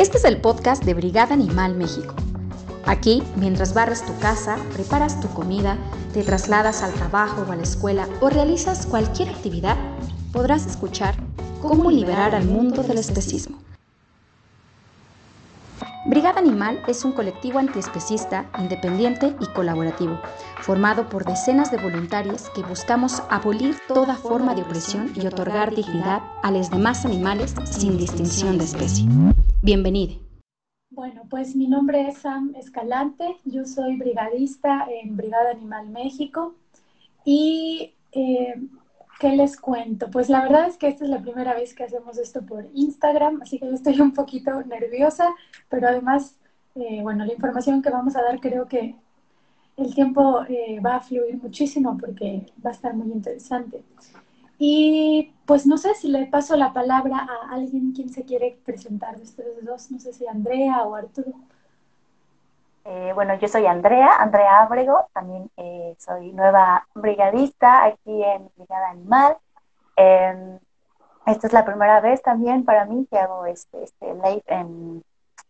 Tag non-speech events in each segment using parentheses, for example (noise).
Este es el podcast de Brigada Animal México. Aquí, mientras barres tu casa, preparas tu comida, te trasladas al trabajo o a la escuela o realizas cualquier actividad, podrás escuchar cómo liberar al mundo del especismo. Brigada Animal es un colectivo antiespecista, independiente y colaborativo, formado por decenas de voluntarios que buscamos abolir toda forma de opresión y otorgar dignidad a los demás animales sin distinción de especie. Bienvenido. Bueno, pues mi nombre es Sam Escalante, yo soy brigadista en Brigada Animal México y eh, ¿qué les cuento? Pues la verdad es que esta es la primera vez que hacemos esto por Instagram, así que yo estoy un poquito nerviosa, pero además, eh, bueno, la información que vamos a dar creo que el tiempo eh, va a fluir muchísimo porque va a estar muy interesante. Y pues no sé si le paso la palabra a alguien quien se quiere presentar de ustedes dos, no sé si Andrea o Arturo. Eh, bueno, yo soy Andrea, Andrea Ábrego, también eh, soy nueva brigadista aquí en Brigada Animal. Em, esta es la primera vez también para mí que hago este, este live en,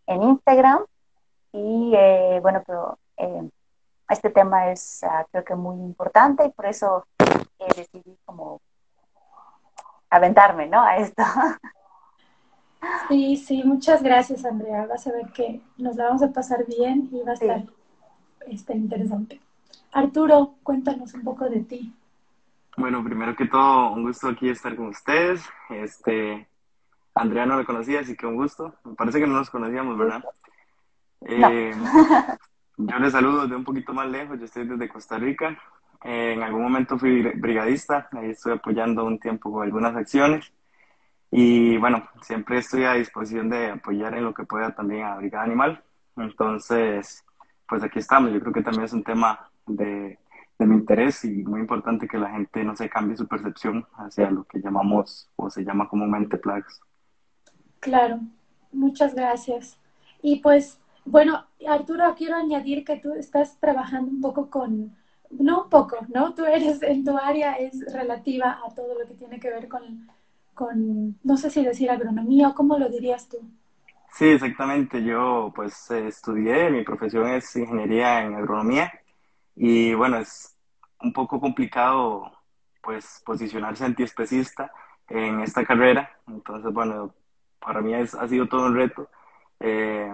en Instagram. Y eh, bueno, pero em, este tema es ah, creo que muy importante y por eso decidí como aventarme, ¿no? A esto. (laughs) Sí, sí, muchas gracias, Andrea. Vas a ver que nos la vamos a pasar bien y va a estar este, interesante. Arturo, cuéntanos un poco de ti. Bueno, primero que todo, un gusto aquí estar con ustedes. Este, Andrea no la conocía, así que un gusto. Me parece que no nos conocíamos, ¿verdad? Eh, (laughs) yo les saludo de un poquito más lejos, yo estoy desde Costa Rica. Eh, en algún momento fui brigadista, ahí estuve apoyando un tiempo con algunas acciones. Y bueno, siempre estoy a disposición de apoyar en lo que pueda también a Brigada Animal. Entonces, pues aquí estamos. Yo creo que también es un tema de, de mi interés y muy importante que la gente no se cambie su percepción hacia lo que llamamos o se llama comúnmente plagas. Claro, muchas gracias. Y pues, bueno, Arturo, quiero añadir que tú estás trabajando un poco con, no un poco, ¿no? Tú eres, en tu área es relativa a todo lo que tiene que ver con, con no sé si decir agronomía o cómo lo dirías tú. Sí, exactamente. Yo pues estudié, mi profesión es ingeniería en agronomía y bueno, es un poco complicado pues posicionarse antiespecista en esta carrera. Entonces, bueno, para mí es, ha sido todo un reto eh,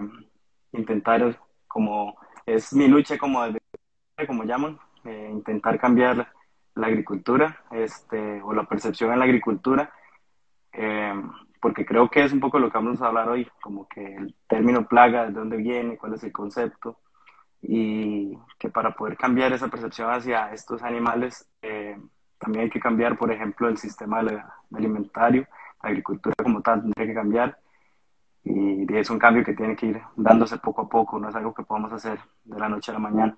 intentar como es mi lucha como como llaman, eh, intentar cambiar la agricultura este, o la percepción en la agricultura, eh, porque creo que es un poco lo que vamos a hablar hoy, como que el término plaga, de dónde viene, cuál es el concepto, y que para poder cambiar esa percepción hacia estos animales, eh, también hay que cambiar, por ejemplo, el sistema alimentario, la agricultura como tal tendría que cambiar, y es un cambio que tiene que ir dándose poco a poco, no es algo que podamos hacer de la noche a la mañana.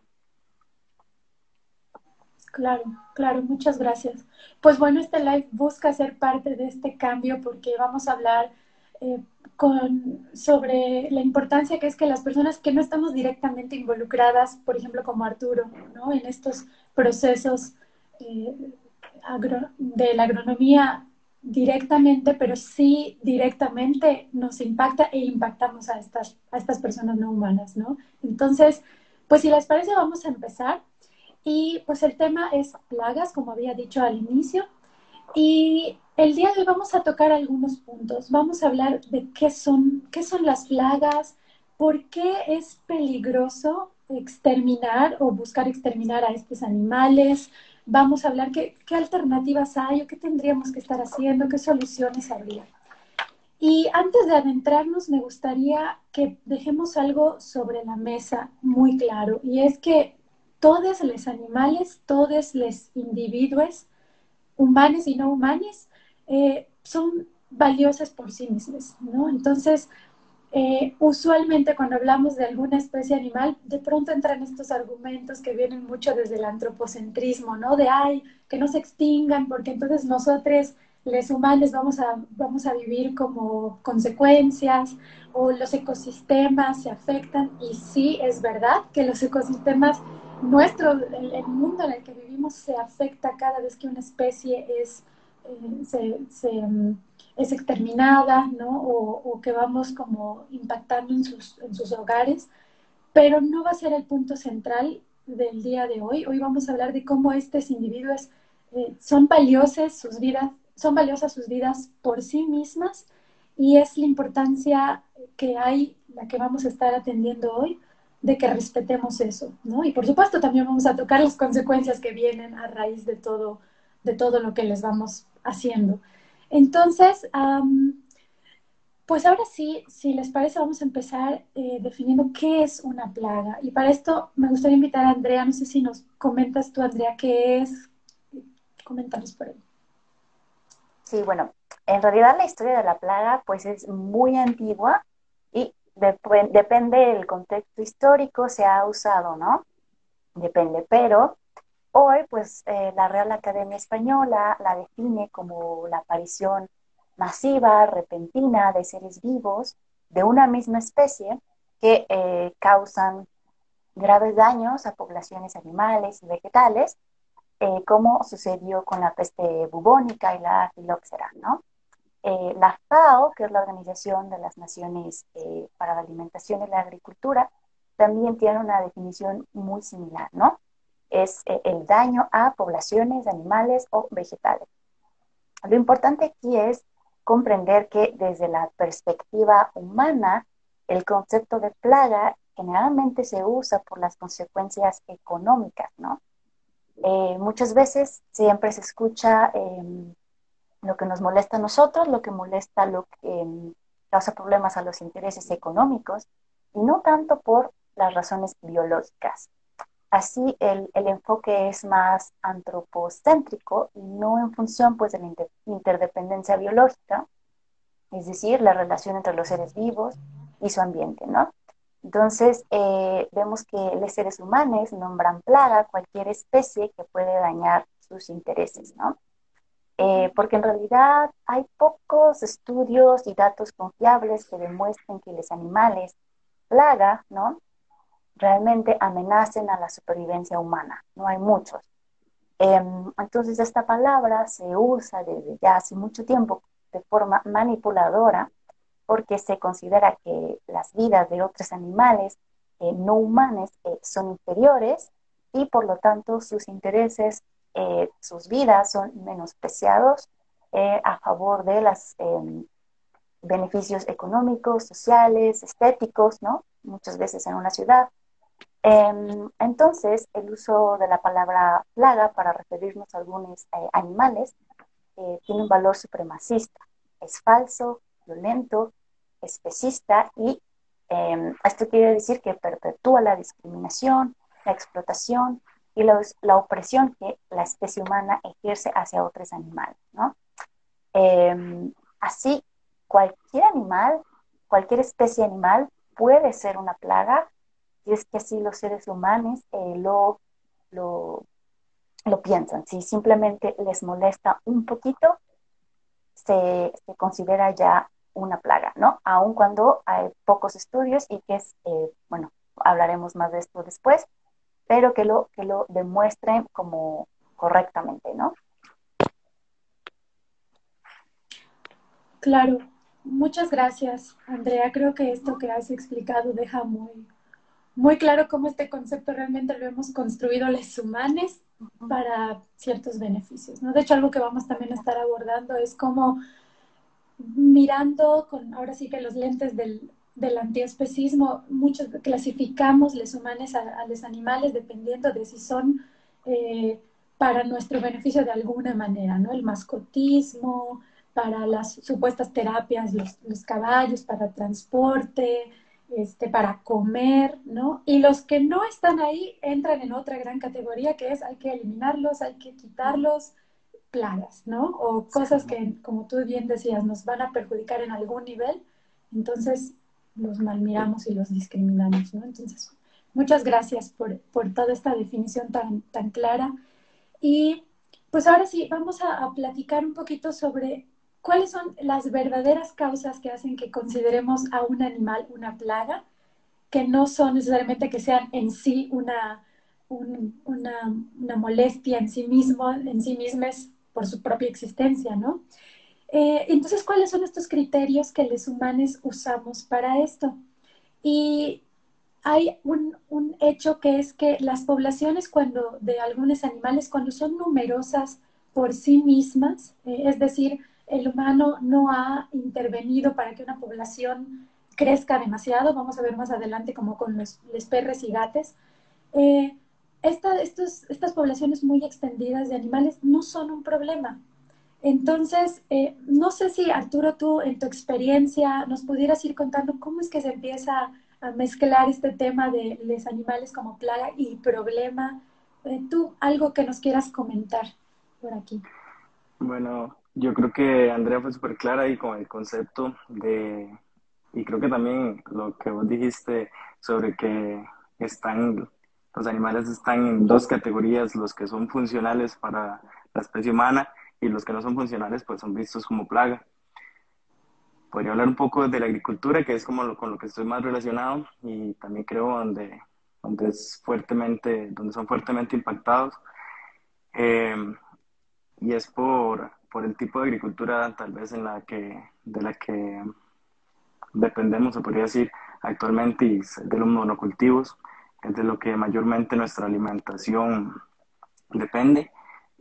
Claro, claro, muchas gracias. Pues bueno, este live busca ser parte de este cambio porque vamos a hablar eh, con, sobre la importancia que es que las personas que no estamos directamente involucradas, por ejemplo, como Arturo, ¿no? en estos procesos eh, de la agronomía directamente, pero sí directamente nos impacta e impactamos a estas, a estas personas no humanas, ¿no? Entonces, pues si les parece, vamos a empezar. Y pues el tema es plagas, como había dicho al inicio. Y el día de hoy vamos a tocar algunos puntos. Vamos a hablar de qué son, qué son las plagas, por qué es peligroso exterminar o buscar exterminar a estos animales. Vamos a hablar qué, qué alternativas hay o qué tendríamos que estar haciendo, qué soluciones habría. Y antes de adentrarnos, me gustaría que dejemos algo sobre la mesa muy claro, y es que todos los animales, todos los individuos, humanos y no humanos, eh, son valiosas por sí mismos, ¿no? Entonces, eh, usualmente cuando hablamos de alguna especie animal, de pronto entran estos argumentos que vienen mucho desde el antropocentrismo, ¿no? De, ay, que no se extingan, porque entonces nosotros, los humanos, vamos a, vamos a vivir como consecuencias, o los ecosistemas se afectan, y sí, es verdad que los ecosistemas nuestro, el, mundo en el que vivimos se afecta cada vez que una especie es, eh, se, mm, es exterminada, ¿no? O, que vamos como impactando en sus, en sus hogares, pero no va a ser el punto central del día de hoy. Hoy vamos a hablar de cómo estos individuos eh, son valiosas sus vidas, son valiosas sus vidas por sí mismas y es la importancia que hay, la que vamos a estar atendiendo hoy, de que respetemos eso, ¿no? Y por supuesto también vamos a tocar las consecuencias que vienen a raíz de todo, de todo lo que les vamos haciendo. Entonces, pues ahora sí, si les parece, vamos a empezar eh, definiendo qué es una plaga. Y para esto me gustaría invitar a Andrea, no sé si nos comentas tú, Andrea, qué es. Coméntanos por ahí. Sí, bueno, en realidad la historia de la plaga pues es muy antigua depende del contexto histórico, se ha usado, ¿no? Depende, pero hoy pues eh, la Real Academia Española la define como la aparición masiva, repentina de seres vivos de una misma especie que eh, causan graves daños a poblaciones animales y vegetales, eh, como sucedió con la peste bubónica y la filóxera, ¿no? Eh, la FAO, que es la Organización de las Naciones para la Alimentación y la Agricultura, también tiene una definición muy similar, ¿no? Es el daño a poblaciones animales o vegetales. Lo importante aquí es comprender que desde la perspectiva humana, el concepto de plaga generalmente se usa por las consecuencias económicas, ¿no? Eh, muchas veces siempre se escucha em, lo que nos molesta a nosotros, lo que molesta, lo que em, causa problemas a los intereses económicos, y no tanto por las razones biológicas. Así el, enfoque es más antropocéntrico y no en función pues, de la interdependencia biológica, es decir, la relación entre los seres vivos y su ambiente, ¿no? Entonces, eh, vemos que los seres humanos nombran plaga cualquier especie que puede dañar sus intereses, ¿no? Eh, porque en realidad hay pocos estudios y datos confiables que demuestren que los animales plaga, ¿no? realmente amenacen a la supervivencia humana. No hay muchos. Em, entonces esta palabra se usa desde ya hace mucho tiempo de forma manipuladora porque se considera que las vidas de otros animales eh, no humanos eh, son inferiores y por lo tanto sus intereses, eh, sus vidas son menospreciados a favor de los em, beneficios económicos, sociales, estéticos, ¿no? Muchas veces en una ciudad Em, entonces, el uso de la palabra plaga para referirnos a algunos eh, animales eh, tiene un valor supremacista. Es falso, violento, especista y em, esto quiere decir que perpetúa la discriminación, la explotación y la, opresión que la especie humana ejerce hacia otros animales. Em, así, cualquier animal, cualquier especie animal puede ser una plaga y es que así los seres humanos eh, lo, lo, piensan. Si simplemente les molesta un poquito, se, considera ya una plaga, ¿no? Aun cuando hay pocos estudios y que es, eh, bueno, hablaremos más de esto después, pero que lo, que lo demuestren como correctamente, ¿no? Claro, muchas gracias, Andrea. Creo que esto que has explicado deja muy, muy claro cómo este concepto realmente lo hemos construido los humanos para ciertos beneficios. ¿no? De hecho, algo que vamos también a estar abordando es cómo mirando con ahora sí que los lentes del, del antiespecismo, muchos clasificamos los humanos a, los animales dependiendo de si son eh, para nuestro beneficio de alguna manera, ¿no? El mascotismo, para las supuestas terapias, los, los caballos, para transporte, este, para comer, ¿no? Y los que no están ahí entran en otra gran categoría que es hay que eliminarlos, hay que quitarlos, plagas, ¿no? O cosas que, como tú bien decías, nos van a perjudicar en algún nivel, entonces los malmiramos y los discriminamos, ¿no? Entonces, muchas gracias por, por toda esta definición tan, tan clara. Y pues ahora sí, vamos a, a platicar un poquito sobre ¿Cuáles son las verdaderas causas que hacen que consideremos a un animal una plaga? Que no son necesariamente que sean en sí una, una, molestia en sí mismo, en sí mismas por su propia existencia, ¿no? Eh, entonces, ¿cuáles son estos criterios que los humanos usamos para esto? Y hay un, un, hecho que es que las poblaciones cuando, de algunos animales, cuando son numerosas por sí mismas, eh, es decir, el humano no ha intervenido para que una población crezca demasiado, vamos a ver más adelante como con los, perros y gatos, eh, estos, estas poblaciones muy extendidas de animales no son un problema. Entonces, eh, no sé si Arturo, tú en tu experiencia nos pudieras ir contando cómo es que se empieza a mezclar este tema de los animales como plaga y problema. Eh, tú, algo que nos quieras comentar por aquí. Bueno, yo creo que Andrea fue súper clara ahí con el concepto de, y creo que también lo que vos dijiste sobre que están, los animales están en dos categorías, los que son funcionales para la especie humana y los que no son funcionales pues son vistos como plaga. Podría hablar un poco de la agricultura, que es como lo, con lo que estoy más relacionado y también creo donde, donde, es fuertemente, donde son fuertemente impactados. Eh, y es por, por el tipo de agricultura tal vez en la que, de la que dependemos, se podría decir, actualmente y de los monocultivos, es de lo que mayormente nuestra alimentación depende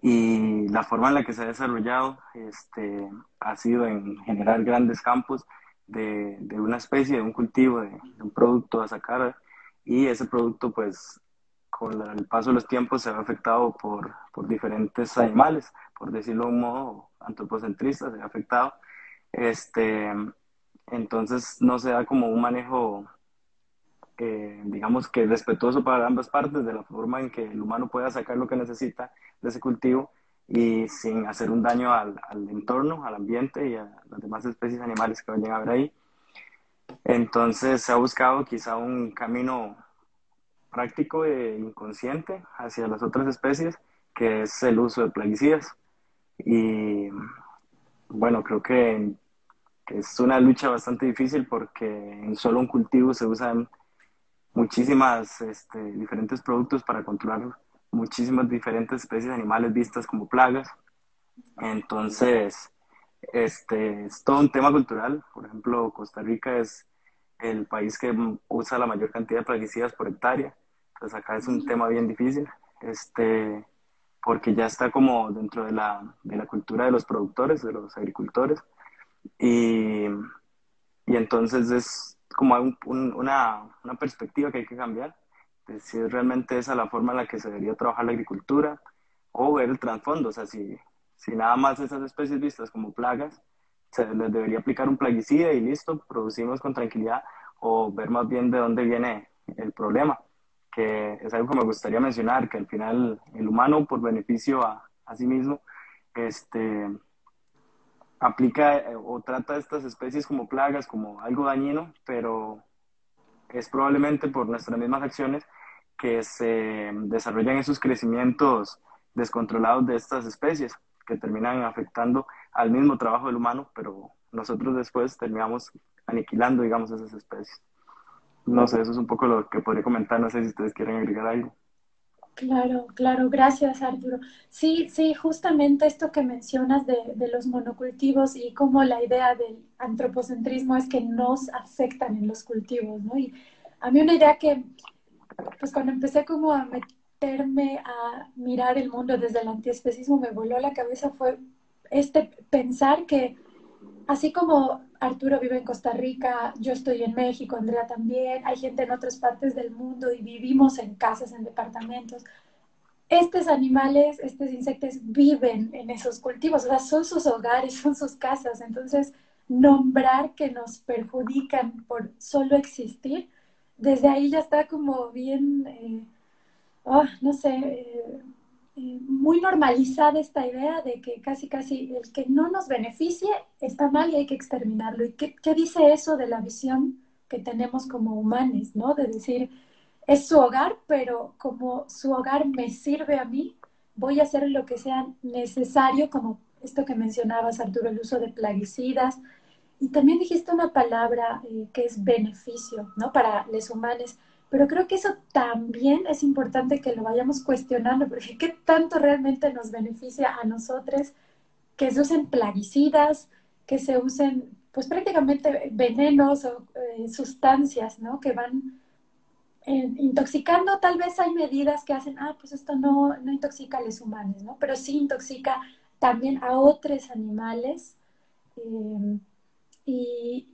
y la forma en la que se ha desarrollado este, ha sido en generar grandes campos de, de una especie, de un cultivo, de, un producto a sacar y ese producto pues con el paso de los tiempos se ha afectado por, por diferentes animales, por decirlo de un modo antropocentrista, se ha afectado. Este, entonces no se da como un manejo eh, digamos que respetuoso para ambas partes, de la forma en que el humano pueda sacar lo que necesita de ese cultivo y sin hacer un daño al, al entorno, al ambiente y a las demás especies animales que vayan a ver ahí. Entonces se ha buscado quizá un camino práctico e inconsciente hacia las otras especies, que es el uso de plaguicidas. Y bueno, creo que, que es una lucha bastante difícil porque en solo un cultivo se usan muchísimas este, diferentes productos para controlar muchísimas diferentes especies de animales vistas como plagas. Entonces, este, es todo un tema cultural. Por ejemplo, Costa Rica es el país que usa la mayor cantidad de plaguicidas por hectárea. Entonces acá es un tema bien difícil, este, porque ya está como dentro de la, de la cultura de los productores, de los agricultores. Y, y entonces es, como hay una, una, perspectiva que hay que cambiar, de si es realmente esa la forma en la que se debería trabajar la agricultura o ver el trasfondo, o sea, si, si nada más esas especies vistas como plagas, se les debería aplicar un plaguicida y listo, producimos con tranquilidad o ver más bien de dónde viene el problema, que es algo que me gustaría mencionar, que al final el humano por beneficio a, a sí mismo, este, aplica eh, o trata a estas especies como plagas, como algo dañino, pero es probablemente por nuestras mismas acciones que se desarrollan esos crecimientos descontrolados de estas especies que terminan afectando al mismo trabajo del humano, pero nosotros después terminamos aniquilando, digamos, esas especies. No sé, eso es un poco lo que podría comentar, no sé si ustedes quieren agregar algo. Claro, claro, gracias Arturo. Sí, sí, justamente esto que mencionas de, los monocultivos y cómo la idea del antropocentrismo es que nos afectan en los cultivos, ¿no? Y a mí una idea que, pues cuando empecé como a meterme a mirar el mundo desde el antiespecismo, me voló la cabeza fue este pensar que así como Arturo vive en Costa Rica, yo estoy en México, Andrea también, hay gente en otras partes del mundo y vivimos en casas, en departamentos. Estos animales, estos insectos viven en esos cultivos, o sea, son sus hogares, (laughs) son sus casas. Entonces, nombrar que nos perjudican por solo existir, desde ahí ya está como bien, oh, no sé, eh, eh, muy normalizada esta idea de que casi, casi el que no nos beneficie está mal y hay que exterminarlo. ¿Y qué, qué dice eso de la visión que tenemos como humanos, ¿no? De decir, es su hogar, pero como su hogar me sirve a mí, voy a hacer lo que sea necesario, como esto que mencionabas, Arturo, el uso de plaguicidas. Y también dijiste una palabra eh, que es beneficio, ¿no? Para los humanos. Pero creo que eso también es importante que lo vayamos cuestionando, porque ¿qué tanto realmente nos beneficia a nosotros que se usen plaguicidas, que se usen pues prácticamente venenos o eh, sustancias, ¿no? Que van eh, intoxicando, tal vez hay medidas que hacen, ah, pues esto no, no intoxica a los humanos, ¿no? Pero sí intoxica también a otros animales. Eh, y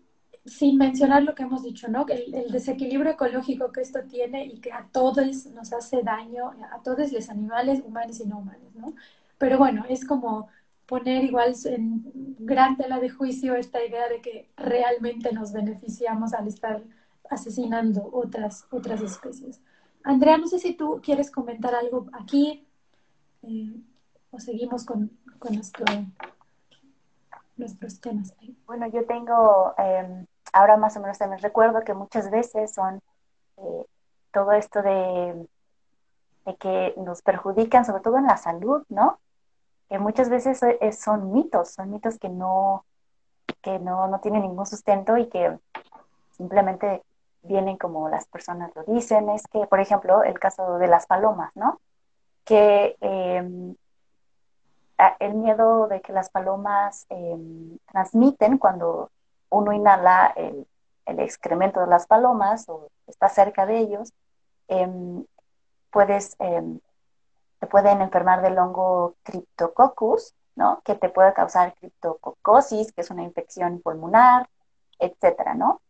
sin mencionar lo que hemos dicho, ¿no? El, el, desequilibrio ecológico que esto tiene y que a todos nos hace daño, a todos los animales, humanos y no humanos, ¿no? Pero bueno, es como poner igual en gran tela de juicio esta idea de que realmente nos beneficiamos al estar asesinando otras, otras especies. Andrea, no sé si tú quieres comentar algo aquí eh, o seguimos con, con nuestro, nuestros temas. Bueno, yo tengo, eh, ahora más o menos también recuerdo que muchas veces son eh, todo esto de, de que nos perjudican, sobre todo en la salud, ¿no? que muchas veces son mitos, son mitos que no, que no, no tienen ningún sustento y que simplemente vienen como las personas lo dicen. Es que, por ejemplo, el caso de las palomas, ¿no? Que em, el miedo de que las palomas em, transmiten cuando uno inhala el, el, excremento de las palomas o está cerca de ellos, em, puedes pueden enfermar del hongo Cryptococcus, ¿no? Que te puede causar criptococosis, que es una infección pulmonar, etcétera, ¿no?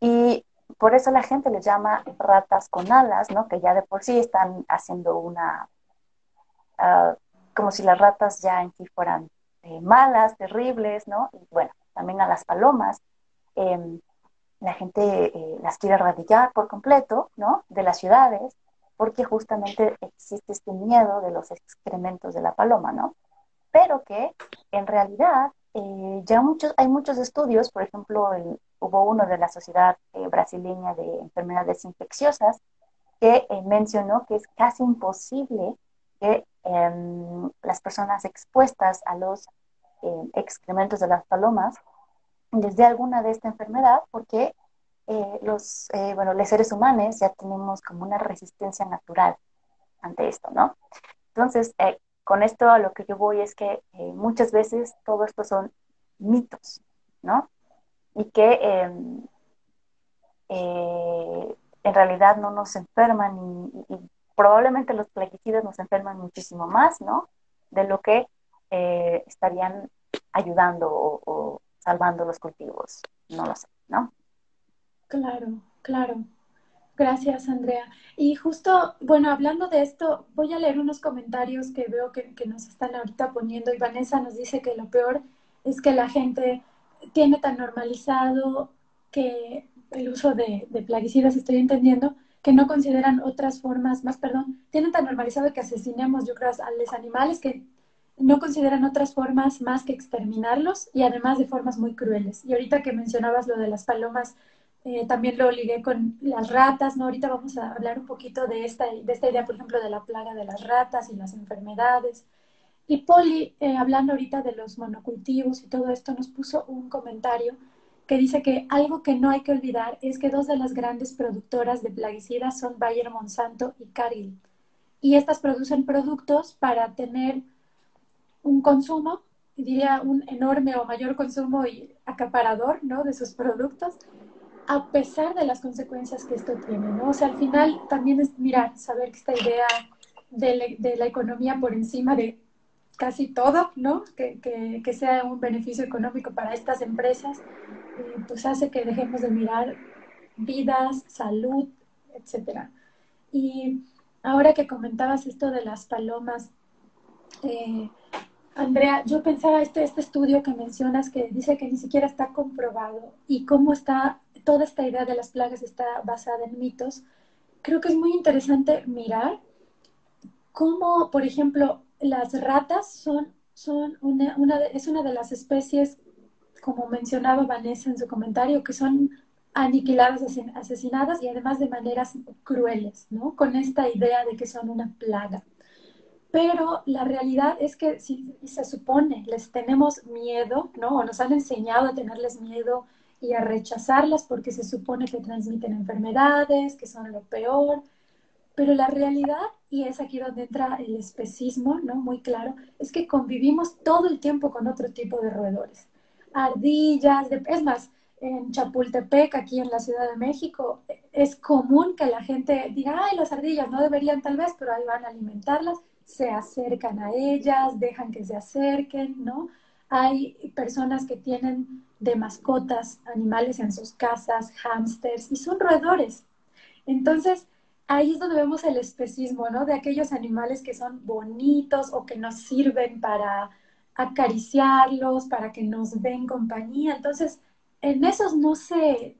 Y por eso la gente les llama ratas con alas, ¿no? Que ya de por sí están haciendo una, uh, como si las ratas ya en sí fueran eh, malas, terribles, ¿no? Y bueno, también a las palomas, eh, la gente eh, las quiere erradicar por completo, ¿no? De las ciudades, porque justamente existe este miedo de los excrementos de la paloma, ¿no? Pero que en realidad eh, ya muchos, hay muchos estudios, por ejemplo, hubo uno de la Sociedad eh, Brasileña de Enfermedades Infecciosas que mencionó que es casi imposible que em, las personas expuestas a los excrementos de las palomas les dé alguna de esta enfermedad porque eh, los, eh, bueno, los seres humanos ya tenemos como una resistencia natural ante esto, ¿no? Entonces, eh, con esto a lo que yo voy es que muchas veces todo esto son mitos, ¿no? Y que em, en realidad no nos enferman y, probablemente los plaguicidas nos enferman muchísimo más, ¿no? De lo que estarían ayudando o, o salvando los cultivos, no lo sé, ¿no? Claro, claro. Gracias, Andrea. Y justo, bueno, hablando de esto, voy a leer unos comentarios que veo que, nos están ahorita poniendo y Vanessa nos dice que lo peor es que la gente tiene tan normalizado que el uso de, de plaguicidas, estoy entendiendo, que no consideran otras formas, más perdón, tienen tan normalizado que asesinemos, yo creo, a los animales que no consideran otras formas más que exterminarlos y además de formas muy crueles. Y ahorita que mencionabas lo de las palomas eh, también lo ligué con las ratas, ¿no? Ahorita vamos a hablar un poquito de esta, de esta idea, por ejemplo, de la plaga de las ratas y las enfermedades. Y Poli, eh, hablando ahorita de los monocultivos y todo esto, nos puso un comentario que dice que algo que no hay que olvidar es que dos de las grandes productoras de plaguicidas son Bayer Monsanto y Cargill. Y estas producen productos para tener un consumo, diría un enorme o mayor consumo y acaparador, ¿no? De sus productos a pesar de las consecuencias que esto tiene, ¿no? O sea, al final también es mirar, saber que esta idea de, la economía por encima de casi todo, ¿no? Que, que, sea un beneficio económico para estas empresas, eh, pues hace que dejemos de mirar vidas, salud, etcétera. Y ahora que comentabas esto de las palomas, eh, Andrea, yo pensaba este, este estudio que mencionas que dice que ni siquiera está comprobado y cómo está toda esta idea de las plagas está basada en mitos, creo que es muy interesante mirar cómo, por ejemplo, las ratas son, son una, es una de las especies, como mencionaba Vanessa en su comentario, que son aniquiladas, asesinadas y además de maneras crueles, ¿no? Con esta idea de que son una plaga. Pero la realidad es que si se supone les tenemos miedo, ¿no? O nos han enseñado a tenerles miedo y a rechazarlas porque se supone que transmiten enfermedades, que son lo peor. Pero la realidad, y es aquí donde entra el especismo, ¿no? Muy claro, es que convivimos todo el tiempo con otro tipo de roedores. ardillas, es más, en Chapultepec, aquí en la Ciudad de México, es común que la gente diga, ay, las ardillas no deberían tal vez, pero ahí van a alimentarlas, se acercan a ellas, dejan que se acerquen, ¿no? Hay personas que tienen de mascotas animales en sus casas, hámsters, y son roedores. Entonces, ahí es donde vemos el especismo, ¿no? De aquellos animales que son bonitos o que nos sirven para acariciarlos, para que nos den compañía. Entonces, en esos no se,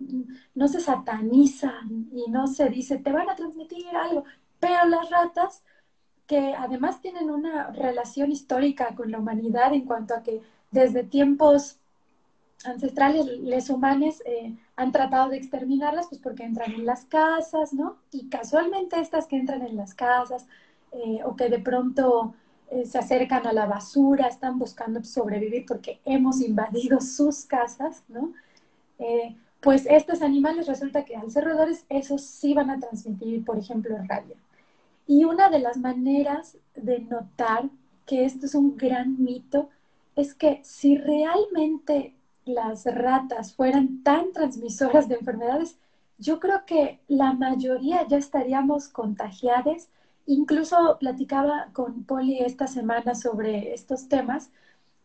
no se satanizan y no se dice, te van a transmitir algo, pero las ratas, que además tienen una relación histórica con la humanidad en cuanto a que desde tiempos ancestrales, les humanos eh, han tratado de exterminarlas, pues porque entran en las casas, ¿no? Y casualmente estas que entran en las casas eh, o que de pronto eh, se acercan a la basura, están buscando sobrevivir porque hemos invadido sus casas, ¿no? pues estos animales resulta que al ser roedores, esos sí van a transmitir, por ejemplo, rabia. Y una de las maneras de notar que esto es un gran mito es que si realmente las ratas fueran tan transmisoras de enfermedades, yo creo que la mayoría ya estaríamos contagiadas. Incluso platicaba con Poli esta semana sobre estos temas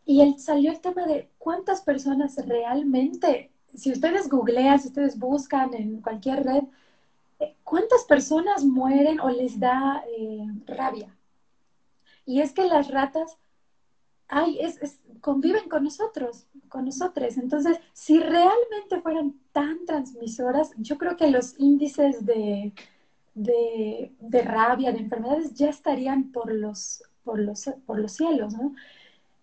y él salió el tema de cuántas personas realmente, si ustedes googlean, si ustedes buscan en cualquier red, cuántas personas mueren o les da eh, rabia. Y es que las ratas ay, es, conviven con nosotros, con nosotros. Entonces, si realmente fueran tan transmisoras, yo creo que los índices de, de, rabia, de enfermedades, ya estarían por los, por los, por los cielos, ¿no?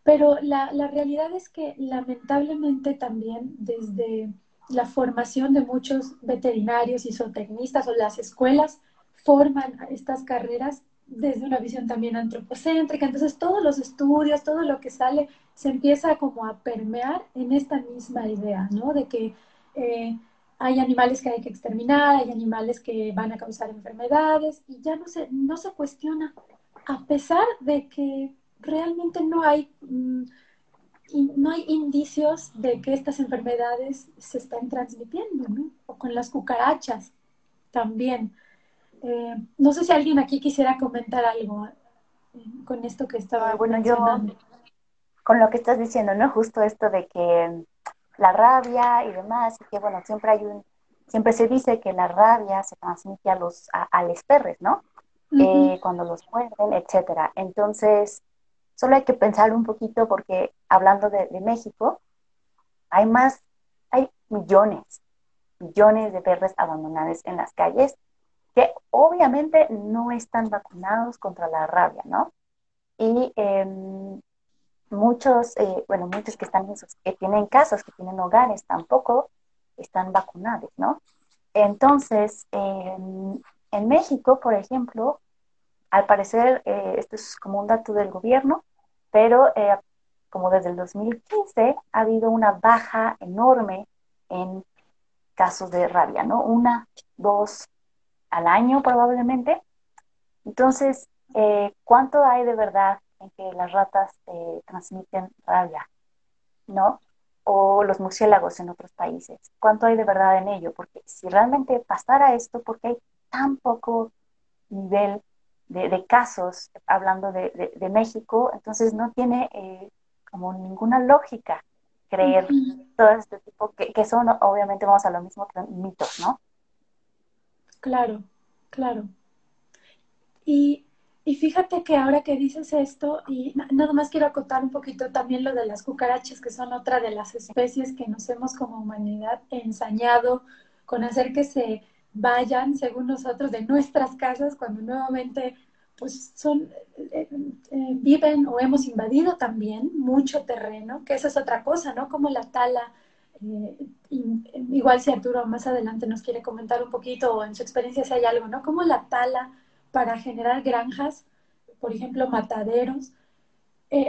Pero la, la realidad es que lamentablemente también desde la formación de muchos veterinarios y zootecnistas o las escuelas forman estas carreras desde una visión también antropocéntrica. Entonces, todos los estudios, todo lo que sale, se empieza como a permear en esta misma idea, ¿no? De que eh, hay animales que hay que exterminar, hay animales que van a causar enfermedades y ya no se, no se cuestiona, a pesar de que realmente no hay, mm, no hay indicios de que estas enfermedades se están transmitiendo, ¿no? O con las cucarachas también. Eh, no sé si alguien aquí quisiera comentar algo eh, con esto que estaba. Bueno, yo, con lo que estás diciendo, ¿no? Justo esto de que la rabia y demás, y que bueno, siempre hay un, siempre se dice que la rabia se transmite a los, a, los perros, ¿no? Eh, cuando los muerden, etcétera. Entonces, solo hay que pensar un poquito porque hablando de, México, hay más, hay millones, millones de perros abandonados en las calles que obviamente no están vacunados contra la rabia, ¿no? Y em, muchos, eh, bueno, muchos que están en sus, que tienen casas, que tienen hogares, tampoco están vacunados, ¿no? Entonces, en México, por ejemplo, al parecer, eh, esto es como un dato del gobierno, pero eh, como desde el 2015 ha habido una baja enorme en casos de rabia, ¿no? Una, dos, al año probablemente. Entonces, eh, ¿cuánto hay de verdad en que las ratas transmiten rabia? ¿No? O los murciélagos en otros países. ¿Cuánto hay de verdad en ello? Porque si realmente pasara esto, porque hay tan poco nivel de, casos, hablando de, México, entonces no tiene eh, como ninguna lógica creer todo este tipo, que, que son, obviamente vamos a lo mismo, mitos, ¿no? Claro, claro. Y, fíjate que ahora que dices esto, y nada más quiero acotar un poquito también lo de las cucarachas, que son otra de las especies que nos hemos como humanidad ensañado con hacer que se vayan, según nosotros, de nuestras casas cuando nuevamente pues son, eh, eh, viven o hemos invadido también mucho terreno, que esa es otra cosa, ¿no? Como la tala eh, igual si Arturo más adelante nos quiere comentar un poquito o en su experiencia si hay algo, ¿no? Como la tala para generar granjas, por ejemplo, mataderos,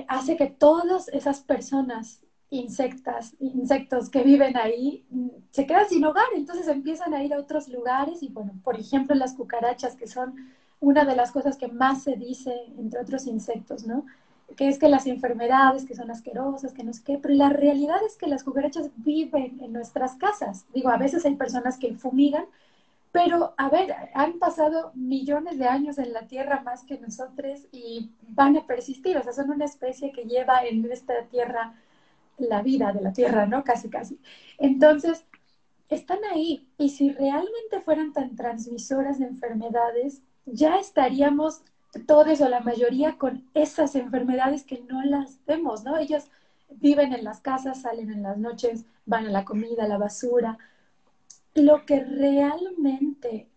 hace que todas esas personas, insectas, insectos que viven ahí, mm, se quedan sin hogar, entonces empiezan a ir a otros lugares y bueno, por ejemplo, las cucarachas, que son una de las cosas que más se dice entre otros insectos, ¿no? que es que las enfermedades, que son asquerosas, que no sé qué, pero la realidad es que las cucarachas viven en nuestras casas. Digo, a veces hay personas que fumigan, pero a ver, han pasado millones de años en la Tierra más que nosotros y van a persistir, o sea, son una especie que lleva en esta Tierra la vida de la Tierra, ¿no? Casi, casi. Entonces, están ahí y si realmente fueran tan transmisoras de enfermedades, ya estaríamos todos o la mayoría con esas enfermedades que no las vemos, ¿no? Ellos viven en las casas, salen en las noches, van a la comida, a la basura. Lo que realmente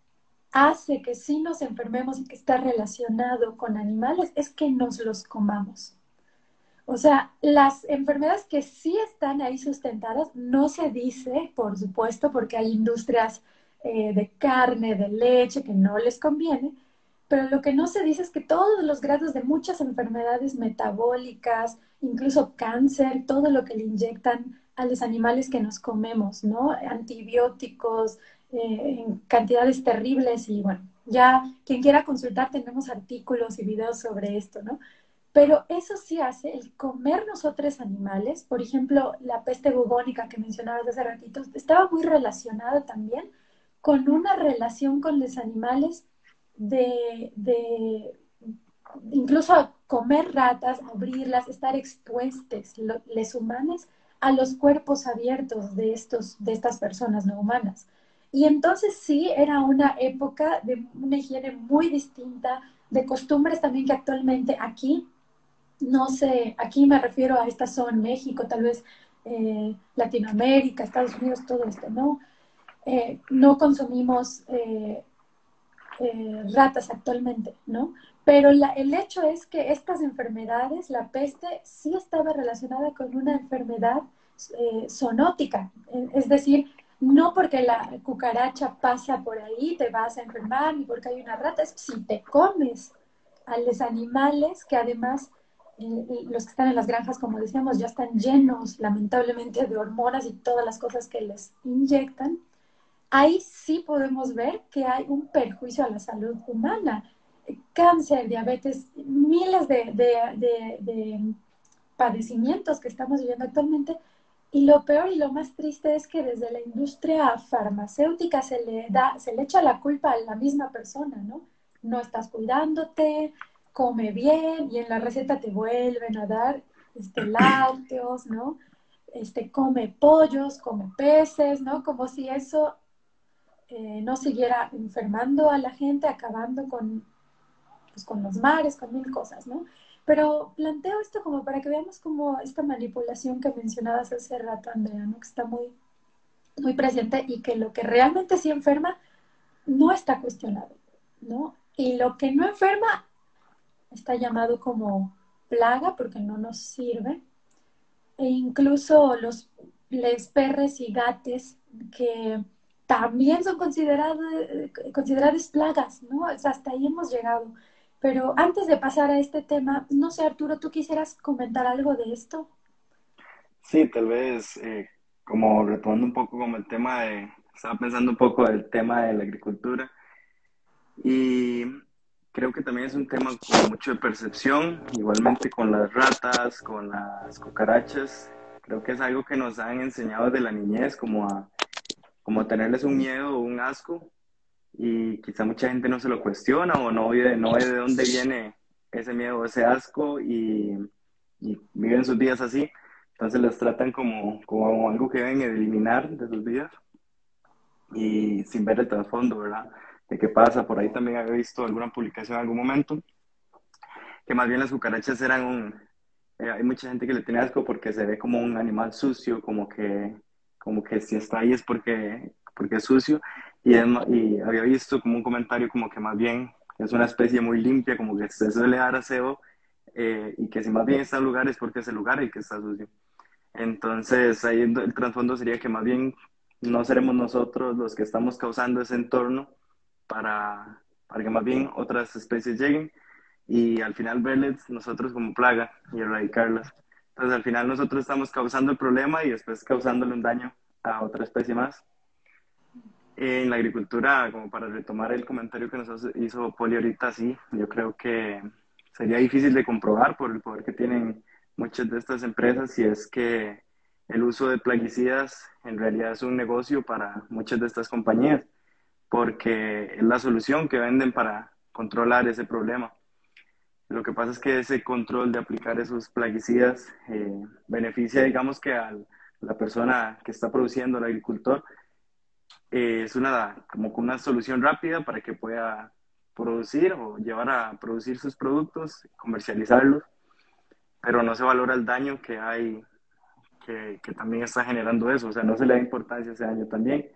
hace que sí nos enfermemos y que está relacionado con animales es que nos los comamos. O sea, las enfermedades que sí están ahí sustentadas, no se dice, por supuesto, porque hay industrias eh, de carne, de leche, que no les conviene, pero lo que no se dice es que todos los grados de muchas enfermedades metabólicas, incluso cáncer, todo lo que le inyectan a los animales que nos comemos, ¿no? Antibióticos eh, en cantidades terribles y bueno, ya quien quiera consultar tenemos artículos y videos sobre esto, ¿no? Pero eso sí hace el comer nosotros animales, por ejemplo, la peste bubónica que mencionabas hace ratito, estaba muy relacionada también con una relación con los animales de, de incluso comer ratas, abrirlas, estar expuestos, los humanos, a los cuerpos abiertos de, estos, de estas personas no humanas. Y entonces sí, era una época de una higiene muy distinta, de costumbres también que actualmente aquí, no sé, aquí me refiero a esta zona, México, tal vez eh, Latinoamérica, Estados Unidos, todo esto, ¿no? Eh, no consumimos eh, ratas actualmente, ¿no? Pero el hecho es que estas enfermedades, la peste, sí estaba relacionada con una enfermedad zoonótica, es decir, no porque la cucaracha pasa por ahí te vas a enfermar, ni porque hay una rata, es si te comes a los animales que además los que están en las granjas, como decíamos, ya están llenos lamentablemente de hormonas y todas las cosas que les inyectan, ahí sí podemos ver que hay un perjuicio a la salud humana. Cáncer, diabetes, miles de, padecimientos que estamos viviendo actualmente. Y lo peor y lo más triste es que desde la industria farmacéutica se le da, se le echa la culpa a la misma persona, ¿no? No estás cuidándote, come bien y en la receta te vuelven a dar este, (clears throat) lácteos, ¿no? Este, come pollos, come peces, ¿no? Como si eso eh, no siguiera enfermando a la gente, acabando con, pues, con los mares, con mil cosas, ¿no? Pero planteo esto como para que veamos como esta manipulación que mencionabas hace rato, Andrea, ¿no? Que está muy, muy presente y que lo que realmente sí enferma no está cuestionado, ¿no? Y lo que no enferma está llamado como plaga porque no nos sirve. E incluso los les perres y gates que también son considerados, plagas, ¿no? hasta ahí hemos llegado. Pero antes de pasar a este tema, no sé, Arturo, ¿tú quisieras comentar algo de esto? Sí, tal vez, eh, como retomando un poco como el tema de, estaba pensando un poco del tema de la agricultura y creo que también es un tema con mucho de percepción, igualmente con las ratas, con las cucarachas, creo que es algo que nos han enseñado desde la niñez como a como tenerles un miedo o un asco y quizá mucha gente no se lo cuestiona o no ve, de dónde viene ese miedo o ese asco y, viven sus días así. Entonces los tratan como, como algo que deben eliminar de sus vidas y sin ver el trasfondo, ¿verdad? De qué pasa. Por ahí también había visto alguna publicación en algún momento que más bien las cucarachas eran un... Eh, hay mucha gente que le tiene asco porque se ve como un animal sucio, como que como que si está ahí es porque, porque es sucio. Y, y había visto como un comentario como que más bien es una especie muy limpia, como que se suele dar aseo, eh, y que si más bien está en lugar es porque es el lugar el que está sucio. Entonces ahí el trasfondo sería que más bien no seremos nosotros los que estamos causando ese entorno para, para que más bien otras especies lleguen y al final verles nosotros como plaga y erradicarlas. Entonces al final nosotros estamos causando el problema y después causándole un daño a otra especie más. En la agricultura, como para retomar el comentario que nos hizo Poli ahorita, sí, yo creo que sería difícil de comprobar por el poder que tienen muchas de estas empresas y es que el uso de plaguicidas en realidad es un negocio para muchas de estas compañías porque es la solución que venden para controlar ese problema. Lo que pasa es que ese control de aplicar esos plaguicidas eh, beneficia, digamos que a la persona que está produciendo, el agricultor, eh, es una, como una solución rápida para que pueda producir o llevar a producir sus productos, comercializarlos, pero no se valora el daño que hay, que, que también está generando eso, o sea, no se le da importancia a ese daño también,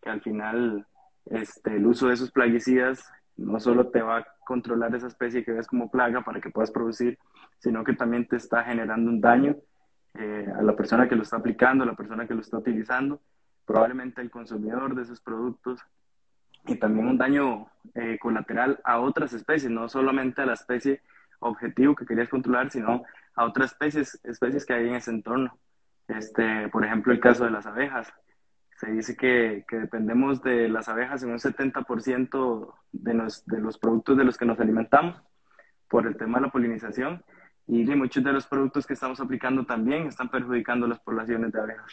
que al final este, el uso de esos plaguicidas no solo te va a controlar esa especie que ves como plaga para que puedas producir, sino que también te está generando un daño eh, a la persona que lo está aplicando, a la persona que lo está utilizando, probablemente al consumidor de esos productos y también un daño eh, colateral a otras especies, no solamente a la especie objetivo que querías controlar, sino a otras especies, especies que hay en ese entorno. Este, por ejemplo, el caso de las abejas. Se dice que, que dependemos de las abejas en un 70% de, nos, de los productos de los que nos alimentamos por el tema de la polinización y muchos de los productos que estamos aplicando también están perjudicando las poblaciones de abejas.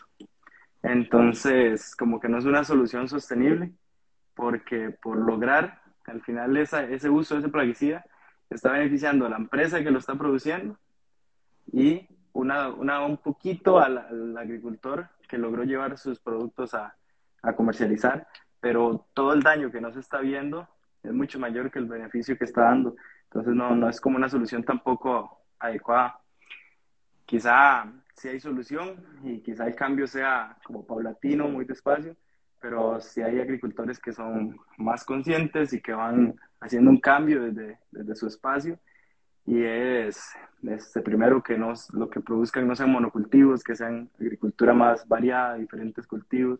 Entonces, como que no es una solución sostenible porque por lograr al final esa, ese uso de ese plaguicida está beneficiando a la empresa que lo está produciendo y una, una un poquito al, al, agricultor que logró llevar sus productos a, a, comercializar, pero todo el daño que no se está viendo es mucho mayor que el beneficio que está dando. Entonces no, no es como una solución tampoco adecuada. Quizá si hay solución y quizá el cambio sea como paulatino, muy despacio, pero si hay agricultores que son más conscientes y que van haciendo un cambio desde, desde su espacio y es este, primero que no, lo que produzcan no sean monocultivos, que sean agricultura más variada, diferentes cultivos,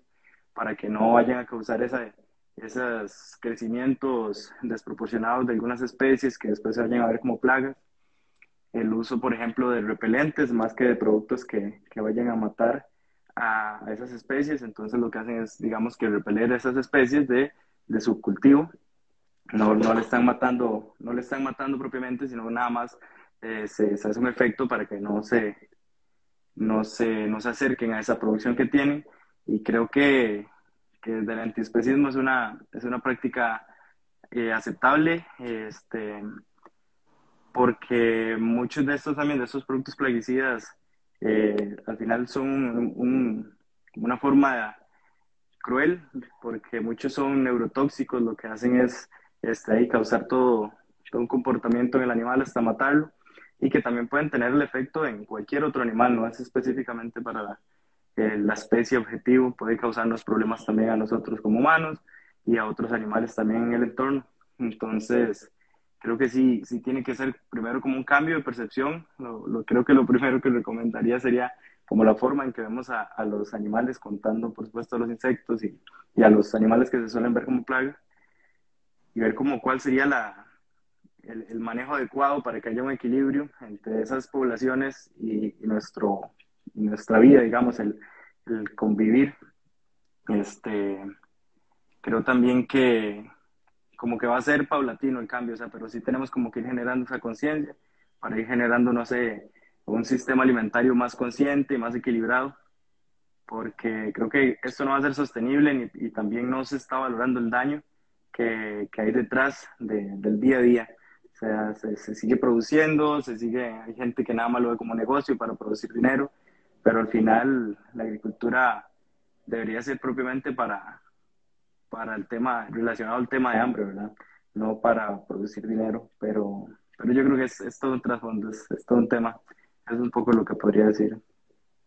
para que no vayan a causar esa, esos crecimientos desproporcionados de algunas especies que después se vayan a ver como plagas. El uso, por ejemplo, de repelentes más que de productos que, que vayan a matar a, esas especies, entonces lo que hacen es, digamos, que repeler esas especies de, de su cultivo. No, no le están matando, no le están matando propiamente, sino nada más eh, se, hace un efecto para que no se, no se, no se acerquen a esa producción que tienen. Y creo que, que el antiespecismo es una, es una práctica eh, aceptable, este, porque muchos de estos también, de estos productos plaguicidas, eh, al final son un, una forma cruel, porque muchos son neurotóxicos, lo que hacen es este, causar todo, un comportamiento en el animal hasta matarlo, y que también pueden tener el efecto en cualquier otro animal, no es específicamente para la, especie objetivo, puede causarnos problemas también a nosotros como humanos y a otros animales también en el entorno. Entonces, creo que sí, sí tiene que ser primero como un cambio de percepción. Lo, creo que lo primero que recomendaría sería como la forma en que vemos a, los animales, contando por supuesto a los insectos y, y, a los animales que se suelen ver como plaga, y ver como cuál sería la, el, el, manejo adecuado para que haya un equilibrio entre esas poblaciones y, y nuestro, nuestra vida, digamos, el, el convivir. Este, creo también que, como que va a ser paulatino el cambio, o sea, pero sí tenemos como que ir generando esa conciencia para ir generando, no sé, un sistema alimentario más consciente, y más equilibrado, porque creo que esto no va a ser sostenible y, y también no se está valorando el daño que, que hay detrás de, del día a día. O sea, se, se, sigue produciendo, se sigue, hay gente que nada más lo ve como negocio para producir dinero, pero al final la agricultura debería ser propiamente para, para el tema, relacionado al tema de hambre, ¿verdad? No para producir dinero, pero, pero yo creo que es, es todo un trasfondo, es, es, todo un tema. Es un poco lo que podría decir.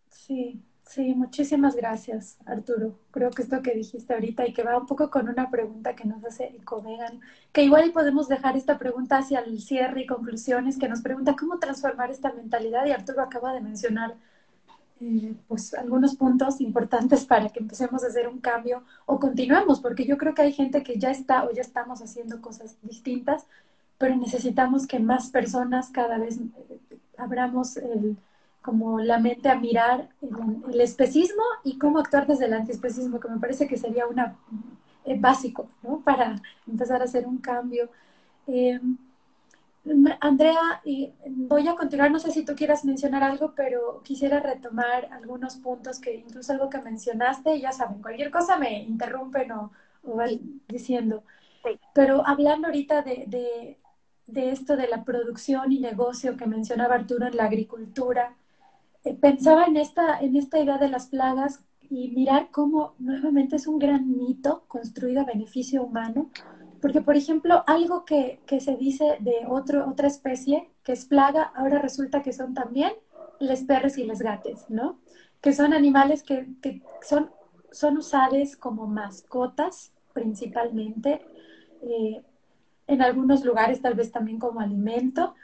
Sí, sí, muchísimas gracias, Arturo. Creo que esto que dijiste ahorita y que va un poco con una pregunta que nos hace Ecovegan, que igual podemos dejar esta pregunta hacia el cierre y conclusiones, que nos pregunta cómo transformar esta mentalidad y Arturo acaba de mencionar eh, pues algunos puntos importantes para que empecemos a hacer un cambio o continuemos, porque yo creo que hay gente que ya está o ya estamos haciendo cosas distintas, pero necesitamos que más personas cada vez eh, abramos el, como la mente a mirar el, el, especismo y cómo actuar desde el antiespecismo, que me parece que sería una eh, básico, ¿no? Para empezar a hacer un cambio. Eh, Andrea, y voy a continuar, no sé si tú quieras mencionar algo, pero quisiera retomar algunos puntos que incluso algo que mencionaste, ya saben, cualquier cosa me interrumpen o, van diciendo. Pero hablando ahorita de, de, esto de la producción y negocio que mencionaba Arturo en la agricultura, eh, pensaba en esta, en esta idea de las plagas y mirar cómo nuevamente es un gran mito construido a beneficio humano porque, por ejemplo, algo que, que se dice de otro, otra especie que es plaga, ahora resulta que son también les perres y les gates, ¿no? Que son animales que, que son, son usados como mascotas principalmente, eh, en algunos lugares tal vez también como alimento,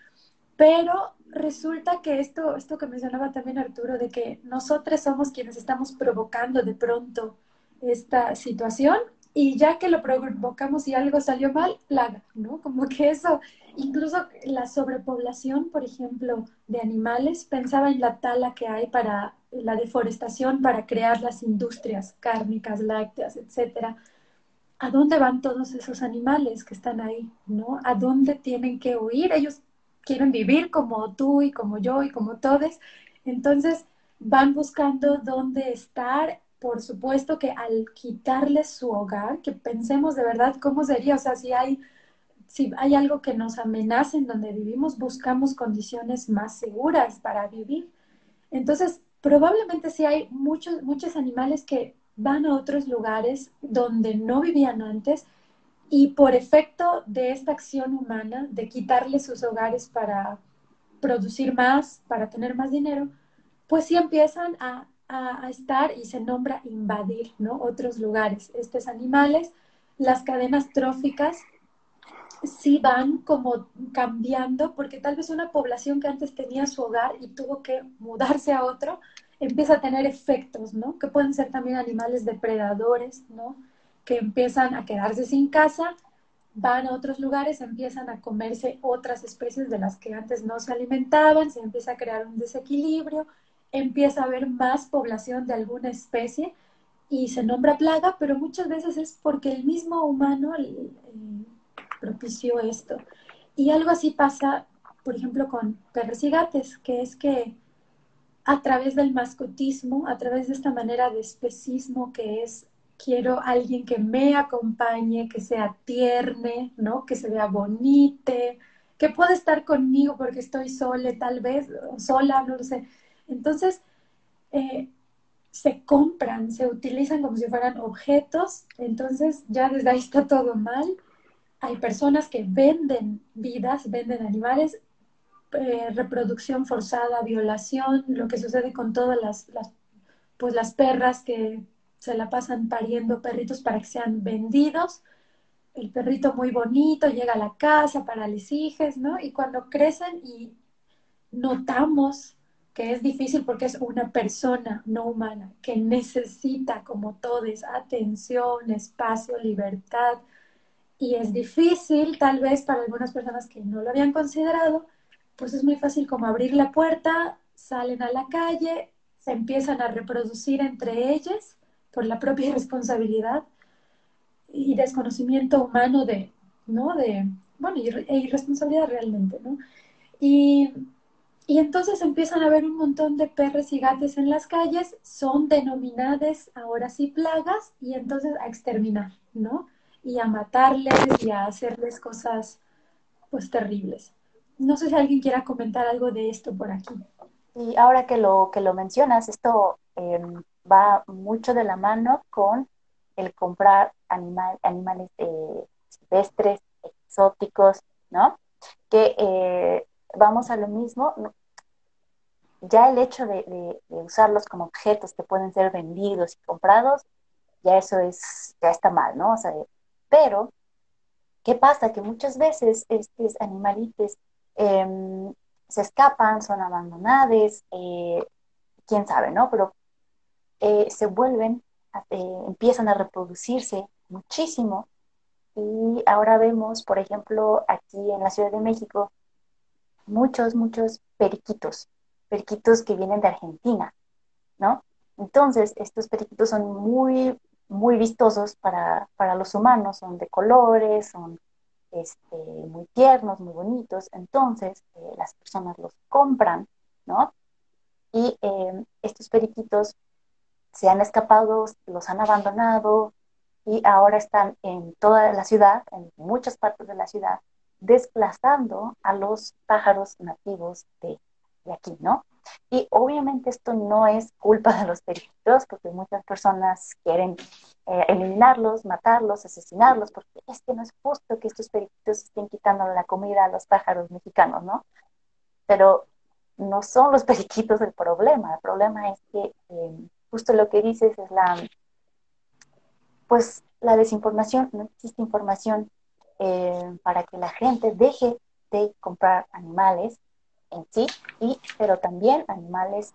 pero resulta que esto, esto que mencionaba también Arturo, de que nosotros somos quienes estamos provocando de pronto esta situación, y ya que lo provocamos y algo salió mal, plaga, ¿no? Como que eso, incluso la sobrepoblación, por ejemplo, de animales, pensaba en la tala que hay para la deforestación, para crear las industrias cárnicas, lácteas, etcétera. ¿A dónde van todos esos animales que están ahí, no? ¿A dónde tienen que huir? Ellos quieren vivir como tú y como yo y como todos. Entonces, van buscando dónde estar por supuesto que al quitarles su hogar, que pensemos de verdad cómo sería, o sea, si hay, si hay algo que nos amenaza en donde vivimos, buscamos condiciones más seguras para vivir. Entonces, probablemente sí hay muchos, muchos animales que van a otros lugares donde no vivían antes y por efecto de esta acción humana, de quitarles sus hogares para producir más, para tener más dinero, pues sí empiezan a a, estar y se nombra invadir ¿no? otros lugares. Estos animales, las cadenas tróficas, sí van como cambiando, porque tal vez una población que antes tenía su hogar y tuvo que mudarse a otro, empieza a tener efectos, ¿no? Que pueden ser también animales depredadores, ¿no? Que empiezan a quedarse sin casa, van a otros lugares, empiezan a comerse otras especies de las que antes no se alimentaban, se empieza a crear un desequilibrio, empieza a haber más población de alguna especie y se nombra plaga, pero muchas veces es porque el mismo humano propició esto. Y algo así pasa, por ejemplo, con perros y gatos, que es que a través del mascotismo, a través de esta manera de especismo que es quiero alguien que me acompañe, que sea tierne, ¿no? Que se vea bonite, que pueda estar conmigo porque estoy sola, tal vez, sola, no lo sé. Entonces, eh, se compran, se utilizan como si fueran objetos, entonces ya desde ahí está todo mal. Hay personas que venden vidas, venden animales, eh, reproducción forzada, violación, lo que sucede con todas las, pues las perras que se la pasan pariendo perritos para que sean vendidos. El perrito muy bonito llega a la casa para los hijos, ¿no? Y cuando crecen y notamos que es difícil porque es una persona no humana que necesita, como todos, atención, espacio, libertad. Y es difícil, tal vez para algunas personas que no lo habían considerado, pues es muy fácil como abrir la puerta, salen a la calle, se empiezan a reproducir entre ellas por la propia responsabilidad y desconocimiento humano de, ¿no? De, bueno, e irresponsabilidad realmente, ¿no? Y y entonces empiezan a haber un montón de perros y gatos en las calles, son denominadas ahora sí plagas y entonces a exterminar, ¿no? Y a matarles y a hacerles cosas pues terribles. No sé si alguien quiera comentar algo de esto por aquí. Y ahora que lo, que lo mencionas, esto em, va mucho de la mano con el comprar animal, animales eh, silvestres, exóticos, ¿no? Que eh, vamos a lo mismo, ya el hecho de, usarlos como objetos que pueden ser vendidos y comprados, ya eso es, ya está mal, ¿no? O sea, pero, ¿qué pasa? Que muchas veces estos animalitos em, se escapan, son abandonados, eh, quién sabe, ¿no? Pero eh, se vuelven, eh, empiezan a reproducirse muchísimo y ahora vemos, por ejemplo, aquí en la Ciudad de México, muchos, muchos periquitos, periquitos que vienen de Argentina, ¿no? Entonces, estos periquitos son muy, muy vistosos para, los humanos, son de colores, son este, muy tiernos, muy bonitos, entonces eh, las personas los compran, ¿no? Y estos periquitos se han escapado, los han abandonado y ahora están en toda la ciudad, en muchas partes de la ciudad, desplazando a los pájaros nativos de, de aquí, ¿no? Y obviamente esto no es culpa de los periquitos, porque muchas personas quieren eh, eliminarlos, matarlos, asesinarlos, porque es que no es justo que estos periquitos estén quitando la comida a los pájaros mexicanos, ¿no? Pero no son los (laughs) periquitos el problema, el problema es que eh, justo lo que dices es la, pues la desinformación, no existe información eh, para que la gente deje de comprar animales en sí, y, pero también animales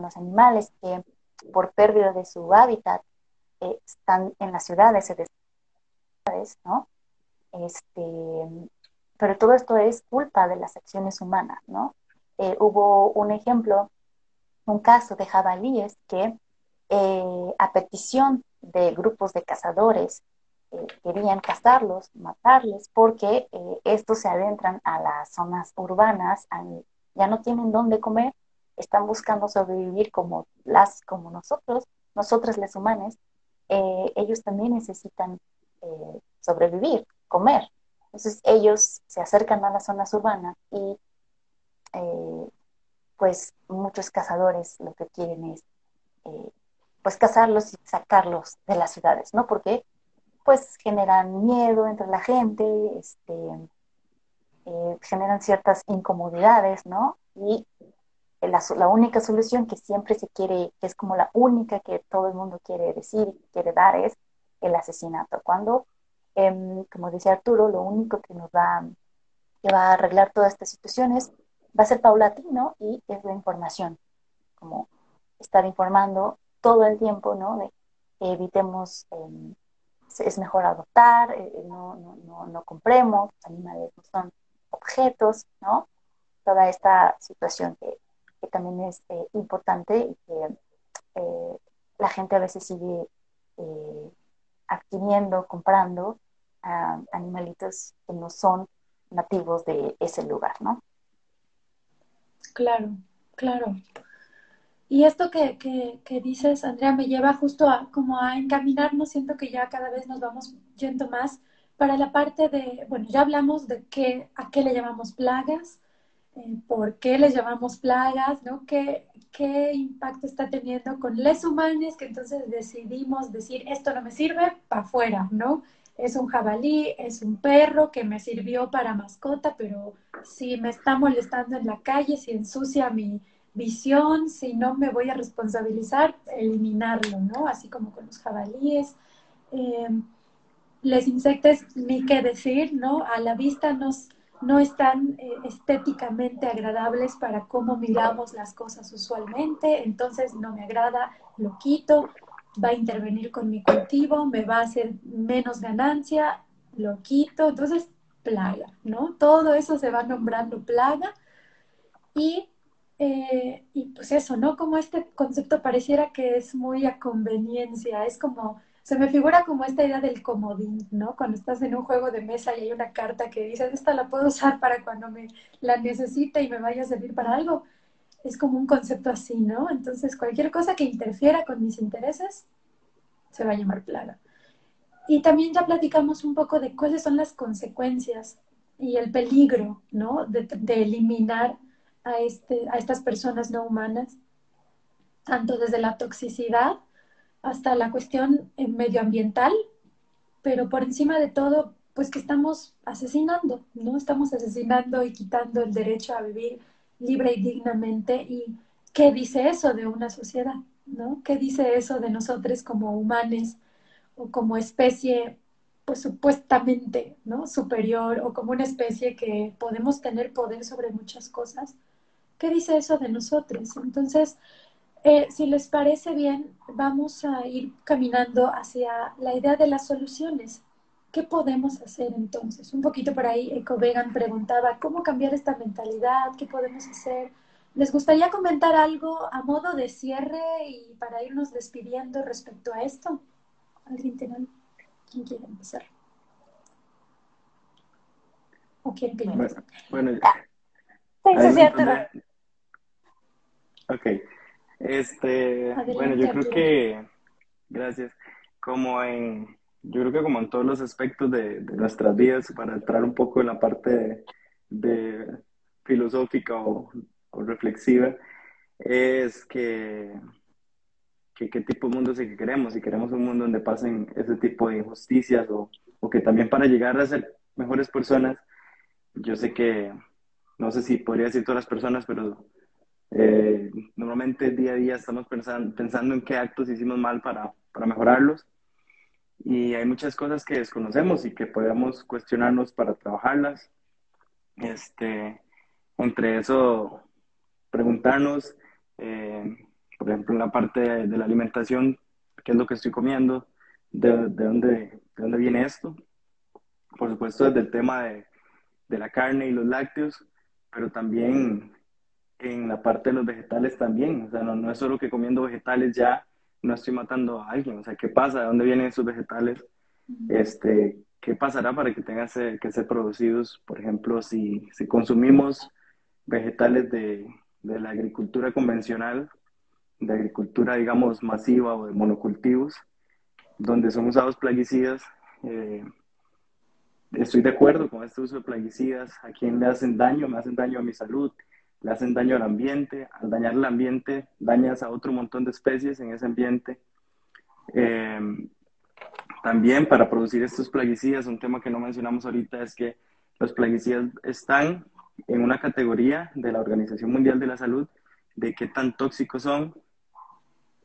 los animales que por pérdida de su hábitat eh, están en las ciudades, ¿no? Este, pero todo esto es culpa de las acciones humanas, ¿no? Eh, hubo un ejemplo, un caso de jabalíes que eh, a petición de grupos de cazadores eh, querían cazarlos, matarles, porque estos se adentran a las zonas urbanas, ya no tienen dónde comer, están buscando sobrevivir como, las, como nosotros, nosotros los humanos, ellos también necesitan sobrevivir, comer. Entonces ellos se acercan a las zonas urbanas y pues muchos cazadores lo que quieren es pues cazarlos y sacarlos de las ciudades, ¿no? Porque pues generan miedo entre la gente, este, eh, generan ciertas incomodidades, ¿no? Y la, la, única solución que siempre se quiere, que es como la única que todo el mundo quiere decir, quiere dar, es el asesinato. Cuando, em, como decía Arturo, lo único que nos va, que va a arreglar todas estas situaciones va a ser paulatino y es la información, como estar informando todo el tiempo, ¿no? De que evitemos em, es mejor adoptar, eh, eh, no, no, no, compremos, los animales no son objetos, ¿no? Toda esta situación que, que también es eh, importante y que la gente a veces sigue adquiriendo, comprando animalitos que no son nativos de ese lugar, ¿no? Claro, claro. Y esto que, que, dices, Andrea, me lleva justo a como a encaminarnos, siento que ya cada vez nos vamos yendo más para la parte de, bueno, ya hablamos de qué, a qué le llamamos plagas, eh, por qué le llamamos plagas, ¿no? ¿Qué, qué impacto está teniendo con les humanos que entonces decidimos decir, esto no me sirve, para afuera, ¿no? Es un jabalí, es un perro que me sirvió para mascota, pero si me está molestando en la calle, si ensucia mi, visión, si no me voy a responsabilizar, eliminarlo, ¿no? Así como con los jabalíes. Eh, los insectos, ni qué decir, ¿no? A la vista nos, no están eh, estéticamente agradables para cómo miramos las cosas usualmente, entonces no me agrada, lo quito, va a intervenir con mi cultivo, me va a hacer menos ganancia, lo quito, entonces plaga, ¿no? Todo eso se va nombrando plaga y eh, y pues eso, ¿no? Como este concepto pareciera que es muy a conveniencia, es como, se me figura como esta idea del comodín, ¿no? Cuando estás en un juego de mesa y hay una carta que dices, esta la puedo usar para cuando me la necesite y me vaya a servir para algo. Es como un concepto así, ¿no? Entonces, cualquier cosa que interfiera con mis intereses se va a llamar plaga. Y también ya platicamos un poco de cuáles son las consecuencias y el peligro, ¿no? De, de eliminar a, este, a estas personas no humanas, tanto desde la toxicidad hasta la cuestión eh, medioambiental, pero por encima de todo, pues que estamos asesinando, ¿no? Estamos asesinando y quitando el derecho a vivir libre y dignamente. ¿Y qué dice eso de una sociedad, ¿no? ¿Qué dice eso de nosotros como humanos o como especie pues supuestamente ¿no? superior o como una especie que podemos tener poder sobre muchas cosas, ¿Qué dice eso de nosotros? Entonces, eh, si les parece bien, vamos a ir caminando hacia la idea de las soluciones. ¿Qué podemos hacer entonces? Un poquito por ahí, Eco Vegan preguntaba, ¿cómo cambiar esta mentalidad? ¿Qué podemos hacer? ¿Les gustaría comentar algo a modo de cierre y para irnos despidiendo respecto a esto? ¿Alguien tiene ¿Quién quiere empezar? ¿O quién piensa? Bueno, bueno sí, sí, Ok. Este, bueno, yo creo que, gracias, como en, yo creo que como en todos los aspectos de, nuestras vidas, para entrar un poco en la parte de, filosófica o, reflexiva, es que, que qué tipo de mundo es el que queremos, si queremos un mundo donde pasen ese tipo de injusticias o, o que también para llegar a ser mejores personas, yo sé que, no sé si podría decir todas las personas, pero eh, normalmente día a día estamos pensando, en qué actos hicimos mal para, para mejorarlos y hay muchas cosas que desconocemos y que podemos cuestionarnos para trabajarlas. Este, entre eso, preguntarnos, eh, por ejemplo, en la parte de, la alimentación, qué es lo que estoy comiendo, de, de, dónde, de dónde viene esto. Por supuesto, desde el tema de, de la carne y los lácteos, pero también en la parte de los vegetales también. O sea, no, no es solo que comiendo vegetales ya no estoy matando a alguien. O sea, ¿qué pasa? ¿De dónde vienen esos vegetales? Este, ¿Qué pasará para que tengan que ser producidos? Por ejemplo, si, si consumimos vegetales de, de, la agricultura convencional, de agricultura, digamos, masiva o de monocultivos, donde son usados plaguicidas, eh, estoy de acuerdo con este uso de plaguicidas. ¿A quién le hacen daño? Me hacen daño a mi salud le hacen daño al ambiente, al dañar el ambiente dañas a otro montón de especies en ese ambiente. Em, también para producir estos plaguicidas, un tema que no mencionamos ahorita es que los plaguicidas están en una categoría de la Organización Mundial de la Salud de qué tan tóxicos son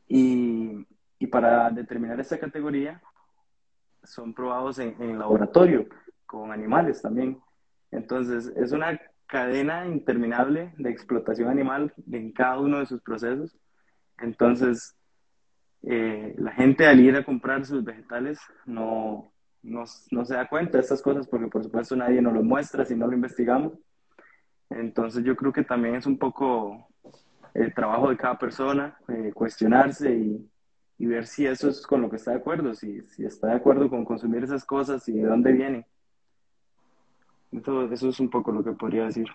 y, y para determinar esta categoría son probados en, en laboratorio con animales también. Entonces, es una cadena interminable de explotación animal en cada uno de sus procesos. Entonces, eh, la gente al ir a comprar sus vegetales no, no, no, se da cuenta de estas cosas porque por supuesto nadie nos lo muestra si no lo investigamos. Entonces yo creo que también es un poco el trabajo de cada persona, eh, cuestionarse y, ver si eso es con lo que está de acuerdo, si, si está de acuerdo con consumir esas cosas y de dónde vienen. Eso, eso es un poco lo que podría decir.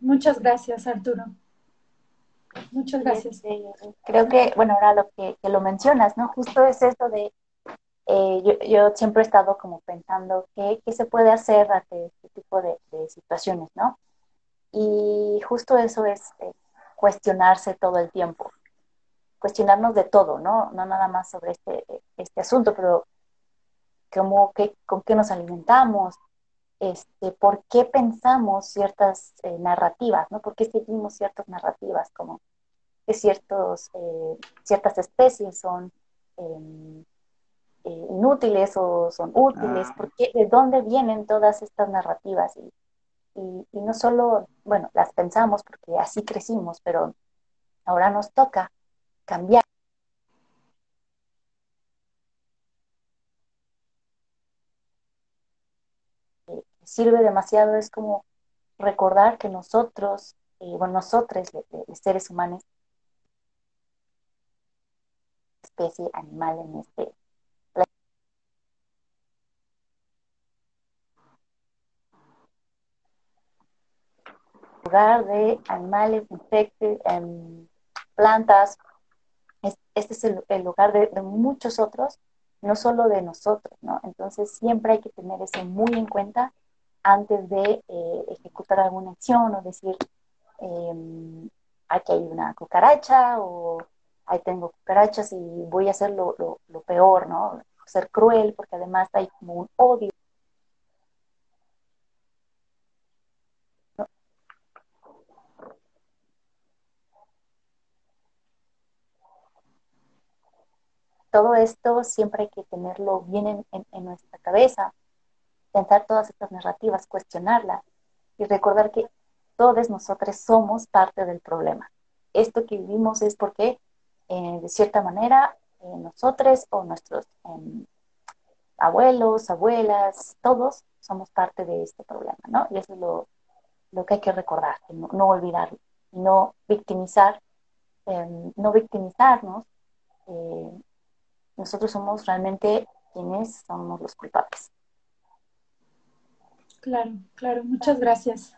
Muchas gracias, Arturo. Muchas gracias. creo que, bueno, ahora lo que, lo mencionas, ¿no? Justo es esto de, eh, yo, yo, siempre he estado como pensando qué, qué se puede hacer ante este tipo de, situaciones, ¿no? Y justo eso es eh, cuestionarse todo el tiempo, cuestionarnos de todo, ¿no? No nada más sobre este, este asunto, pero cómo, qué, con qué nos alimentamos, este, por qué pensamos ciertas eh, narrativas, ¿no? ¿Por qué seguimos ciertas narrativas como que ciertos, eh, ciertas especies son em, eh, inútiles o son útiles? Ah. ¿De dónde vienen todas estas narrativas? Y, y, no solo, bueno, las pensamos porque así crecimos, pero ahora nos toca cambiar. Sirve demasiado es como recordar que nosotros, eh, bueno, nosotros, seres humanos, especie animal en este lugar de animales, insectos, em, plantas. Este es el, lugar de, muchos otros, no solo de nosotros, ¿no? Entonces siempre hay que tener eso muy en cuenta antes de eh, ejecutar alguna acción o decir, eh, aquí hay una cucaracha o ahí tengo cucarachas y voy a hacer lo, lo, peor, ¿no? Ser cruel porque además hay como un odio. Todo esto siempre hay que tenerlo bien en, en nuestra cabeza pensar todas estas narrativas, cuestionarlas y recordar que todos nosotros somos parte del problema. Esto que vivimos es porque, eh, de cierta manera, eh, nosotros o nuestros em, abuelos, abuelas, todos somos parte de este problema, ¿no? Y eso es lo, que hay que recordar, no, no olvidarlo, no victimizar, em, no victimizarnos. Eh, nosotros somos realmente quienes somos los culpables. Claro, claro, muchas gracias.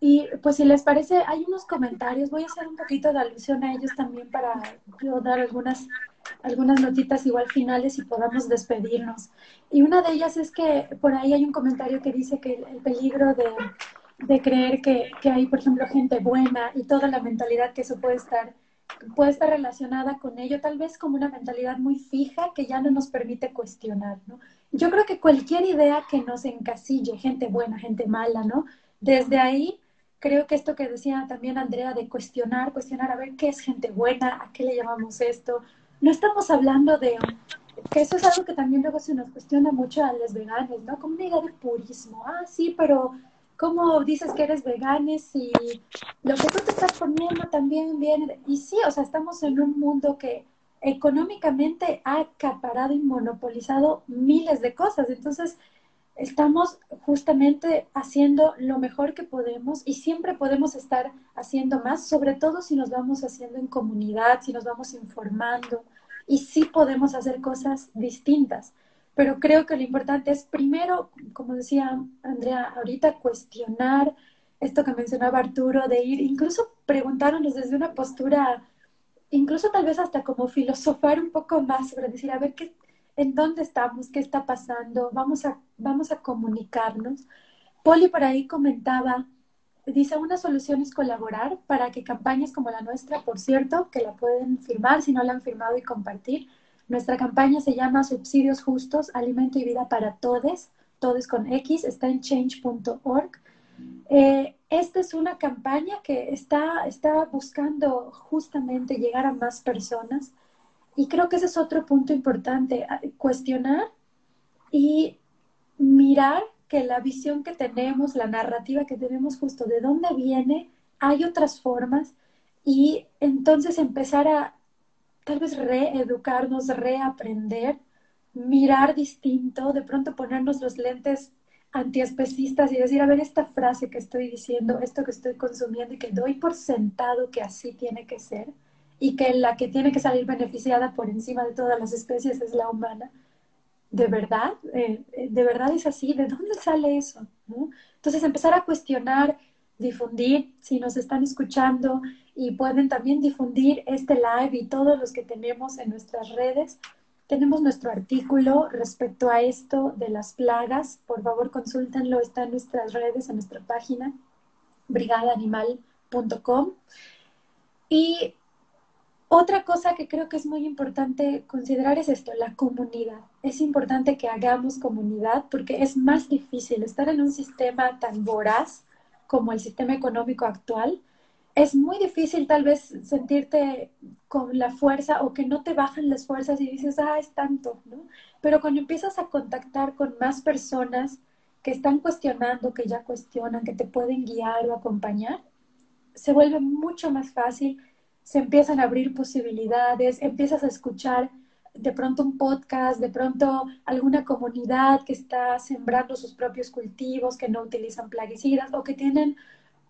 Y pues si les parece, hay unos comentarios, voy a hacer un poquito de alusión a ellos también para dar algunas, algunas notitas igual finales y podamos despedirnos. Y una de ellas es que por ahí hay un comentario que dice que el peligro de, de creer que, que, hay, por ejemplo, gente buena y toda la mentalidad que eso puede estar, puede estar relacionada con ello, tal vez como una mentalidad muy fija que ya no nos permite cuestionar, ¿no? Yo creo que cualquier idea que nos encasille, gente buena, gente mala, ¿no? Desde ahí creo que esto que decía también Andrea de cuestionar, cuestionar a ver qué es gente buena, a qué le llamamos esto. No estamos hablando de que eso es algo que también luego se nos cuestiona mucho a los veganos, ¿no? Como una idea de purismo. Ah, sí, pero ¿cómo dices que eres vegano si lo que tú te estás poniendo también viene? Y sí, o sea, estamos en un mundo que económicamente ha acaparado y monopolizado miles de cosas. Entonces, estamos justamente haciendo lo mejor que podemos y siempre podemos estar haciendo más, sobre todo si nos vamos haciendo en comunidad, si nos vamos informando y sí podemos hacer cosas distintas. Pero creo que lo importante es primero, como decía Andrea ahorita, cuestionar esto que mencionaba Arturo, de ir, incluso preguntáramos desde una postura, incluso tal vez hasta como filosofar un poco más sobre decir, a ver, ¿qué, en dónde estamos, qué está pasando, vamos a, vamos a comunicarnos. Poli por ahí comentaba, dice, una solución es colaborar para que campañas como la nuestra, por cierto, que la pueden firmar si no la han firmado y compartir. Nuestra campaña se llama Subsidios Justos, Alimento y Vida para Todes, todes con X, está en change.org. Eh, esta es una campaña que está, está buscando justamente llegar a más personas y creo que ese es otro punto importante, cuestionar y mirar que la visión que tenemos, la narrativa que tenemos justo de dónde viene, hay otras formas y entonces empezar a tal vez reeducarnos, reaprender, mirar distinto, de pronto ponernos los lentes antiespecistas y decir, a ver, esta frase que estoy diciendo, esto que estoy consumiendo y que doy por sentado que así tiene que ser, y que la que tiene que salir beneficiada por encima de todas las especies es la humana. ¿De verdad? Eh, eh, ¿De verdad es así? ¿De dónde sale eso? Entonces empezar a cuestionar, difundir, si nos están escuchando y pueden también difundir este live y todos los que tenemos en nuestras redes. Tenemos nuestro artículo respecto a esto de las plagas. Por favor, consúltenlo. Está en nuestras redes, en nuestra página, brigadaanimal.com. Y otra cosa que creo que es muy importante considerar es esto, la comunidad. Es importante que hagamos comunidad porque es más difícil estar en un sistema tan voraz como el sistema económico actual. Es muy difícil tal vez sentirte con la fuerza o que no te bajan las fuerzas y dices, ah, es tanto, ¿no? Pero cuando empiezas a contactar con más personas que están cuestionando, que ya cuestionan, que te pueden guiar o acompañar, se vuelve mucho más fácil se empiezan a abrir posibilidades, empiezas a escuchar de pronto un podcast, de pronto alguna comunidad que está sembrando sus propios cultivos, que no utilizan plaguicidas o que tienen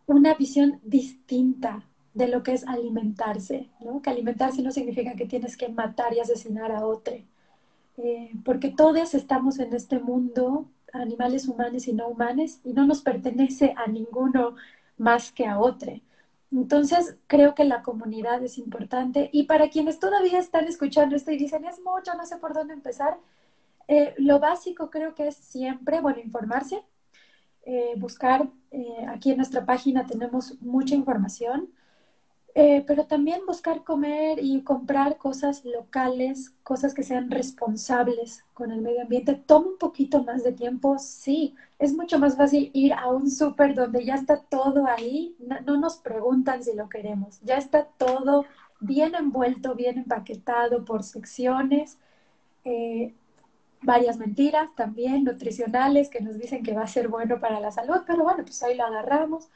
una visión distinta de lo que es alimentarse, ¿no? Que alimentarse no significa que tienes que matar y asesinar a otro, eh, porque todos estamos en este mundo, animales humanos y no humanos, y no nos pertenece a ninguno más que a otro. Entonces, creo que la comunidad es importante. Y para quienes todavía están escuchando esto y dicen, es mucho, no sé por dónde empezar, eh, lo básico creo que es siempre, bueno, informarse, eh, buscar, eh, aquí en nuestra página tenemos mucha información, eh, pero también buscar comer y comprar cosas locales, cosas que sean responsables con el medio ambiente. Toma un poquito más de tiempo, sí. Es mucho más fácil ir a un súper donde ya está todo ahí. No, nos preguntan si lo queremos. Ya está todo bien envuelto, bien empaquetado por secciones. Eh, varias mentiras también nutricionales que nos dicen que va a ser bueno para la salud, pero bueno, pues ahí lo agarramos.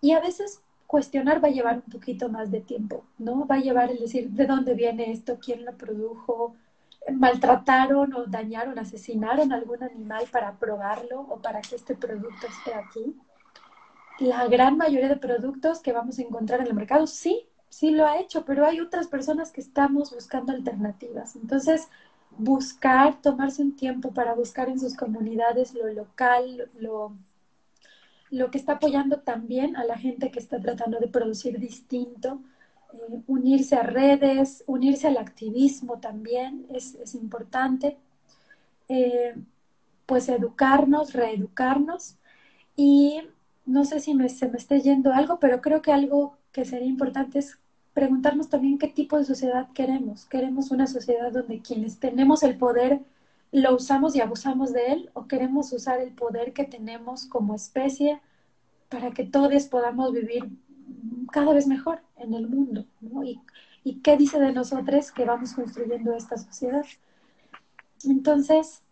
Y a veces cuestionar va a llevar un poquito más de tiempo, ¿no? Va a llevar el decir de dónde viene esto, quién lo produjo, maltrataron o dañaron, asesinaron algún animal para probarlo o para que este producto esté aquí. la gran mayoría de productos que vamos a encontrar en el mercado, sí, sí lo ha hecho, pero hay otras personas que estamos buscando alternativas. Entonces, buscar, tomarse un tiempo para buscar en sus comunidades lo local, lo, lo que está apoyando también a la gente que está tratando de producir distinto, eh, unirse a redes, unirse al activismo también es, es importante, eh, pues educarnos, reeducarnos y no sé si me, se me esté yendo algo, pero creo que algo que sería importante es preguntarnos también qué tipo de sociedad queremos. ¿Queremos una sociedad donde quienes tenemos el poder lo usamos y abusamos de él o queremos usar el poder que tenemos como especie para que todos podamos vivir cada vez mejor en el mundo? ¿Y, ¿Y qué dice de nosotros que vamos construyendo esta sociedad? Entonces,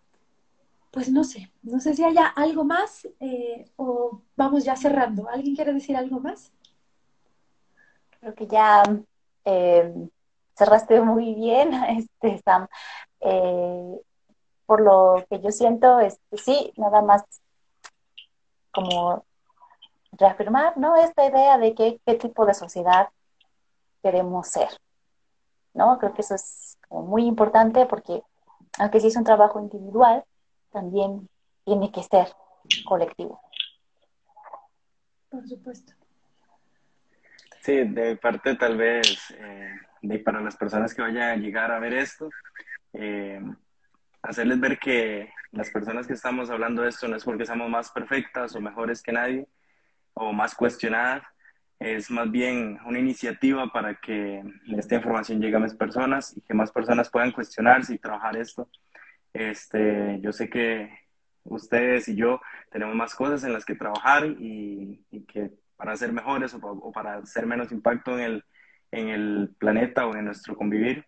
pues no sé, no sé si haya algo más eh, o vamos ya cerrando. ¿Alguien quiere decir algo más? Creo que ya eh, cerraste muy bien, (laughs) este, Sam. Eh, por lo que yo siento, este, sí, nada más como reafirmar, ¿no? Esta idea de qué tipo de sociedad queremos ser, ¿no? Creo que eso es muy importante porque, aunque sí es un trabajo individual, también tiene que ser colectivo. Por supuesto. Sí, de parte tal vez, eh, para las personas que vayan a llegar a ver esto, eh, hacerles ver que las personas que estamos hablando de esto no es porque somos más perfectas o mejores que nadie o más cuestionadas, es más bien una iniciativa para que esta información llegue a más personas y que más personas puedan cuestionarse y trabajar esto. Este, yo sé que ustedes y yo tenemos más cosas en las que trabajar y, que para ser mejores o, para hacer menos impacto en el, en el planeta o en nuestro convivir.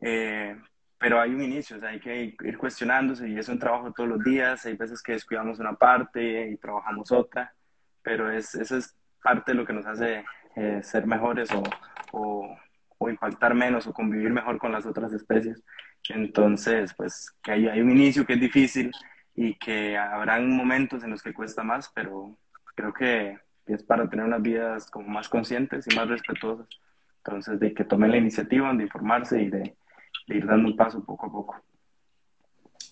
Eh, pero hay un inicio, o sea, hay que ir cuestionándose y es un trabajo todos los días. Hay veces que descuidamos una parte y trabajamos otra, pero es, eso es parte de lo que nos hace eh, ser mejores o, o, o impactar menos o convivir mejor con las otras especies. Entonces, pues que hay, hay un inicio que es difícil y que habrán momentos en los que cuesta más, pero creo que es para tener unas vidas como más conscientes y más respetuosas. Entonces, de que tomen la iniciativa de informarse y de, ir dando un paso poco a poco.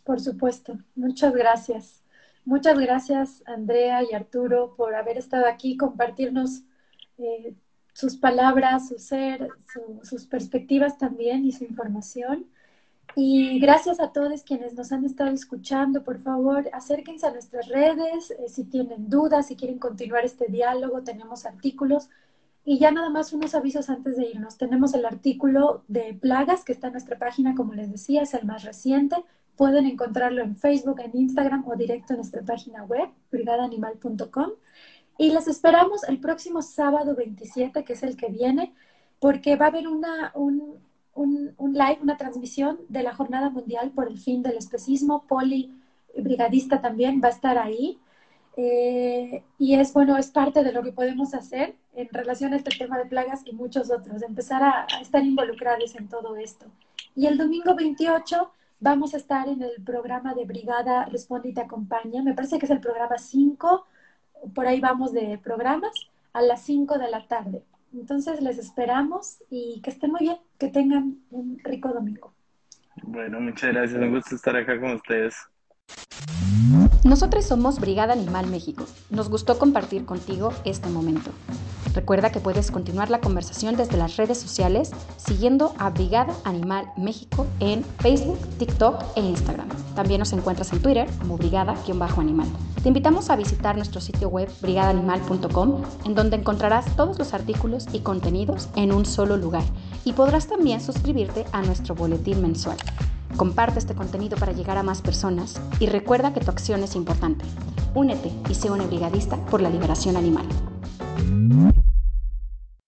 Por supuesto. Muchas gracias. Muchas gracias, Andrea y Arturo, por haber estado aquí, compartirnos eh, sus palabras, su ser, sus perspectivas también y su información. Y gracias a todos quienes nos han estado escuchando. Por favor, acérquense a nuestras redes. Eh, si tienen dudas, si quieren continuar este diálogo, tenemos artículos. Y ya nada más unos avisos antes de irnos. Tenemos el artículo de plagas que está en nuestra página, como les decía, es el más reciente. Pueden encontrarlo en Facebook, en Instagram o directo en nuestra página web, brigadaanimal.com. Y les esperamos el próximo sábado 27, que es el que viene, porque va a haber una, un, un, live, una transmisión de la Jornada Mundial por el fin del especismo. Poli, brigadista también, va a estar ahí. Eh, y es bueno, es parte de lo que podemos hacer en relación a este tema de plagas y muchos otros, empezar a, estar involucrados en todo esto. Y el domingo 28 vamos a estar en el programa de Brigada Responde y te acompaña. Me parece que es el programa 5, por ahí vamos de programas, a las 5 de la tarde. Entonces les esperamos y que estén muy bien, que tengan un rico domingo. Bueno, muchas gracias, un gusto estar acá con ustedes. Nosotros somos Brigada Animal México. Nos gustó compartir contigo este momento. Recuerda que puedes continuar la conversación desde las redes sociales siguiendo a Brigada Animal México en Facebook, TikTok e Instagram. También nos encuentras en Twitter como brigada-animal. Te invitamos a visitar nuestro sitio web brigadaanimal.com en donde encontrarás todos los artículos y contenidos en un solo lugar y podrás también suscribirte a nuestro boletín mensual. Comparte este contenido para llegar a más personas y recuerda que tu acción es importante. Únete y sé un brigadista por la liberación animal.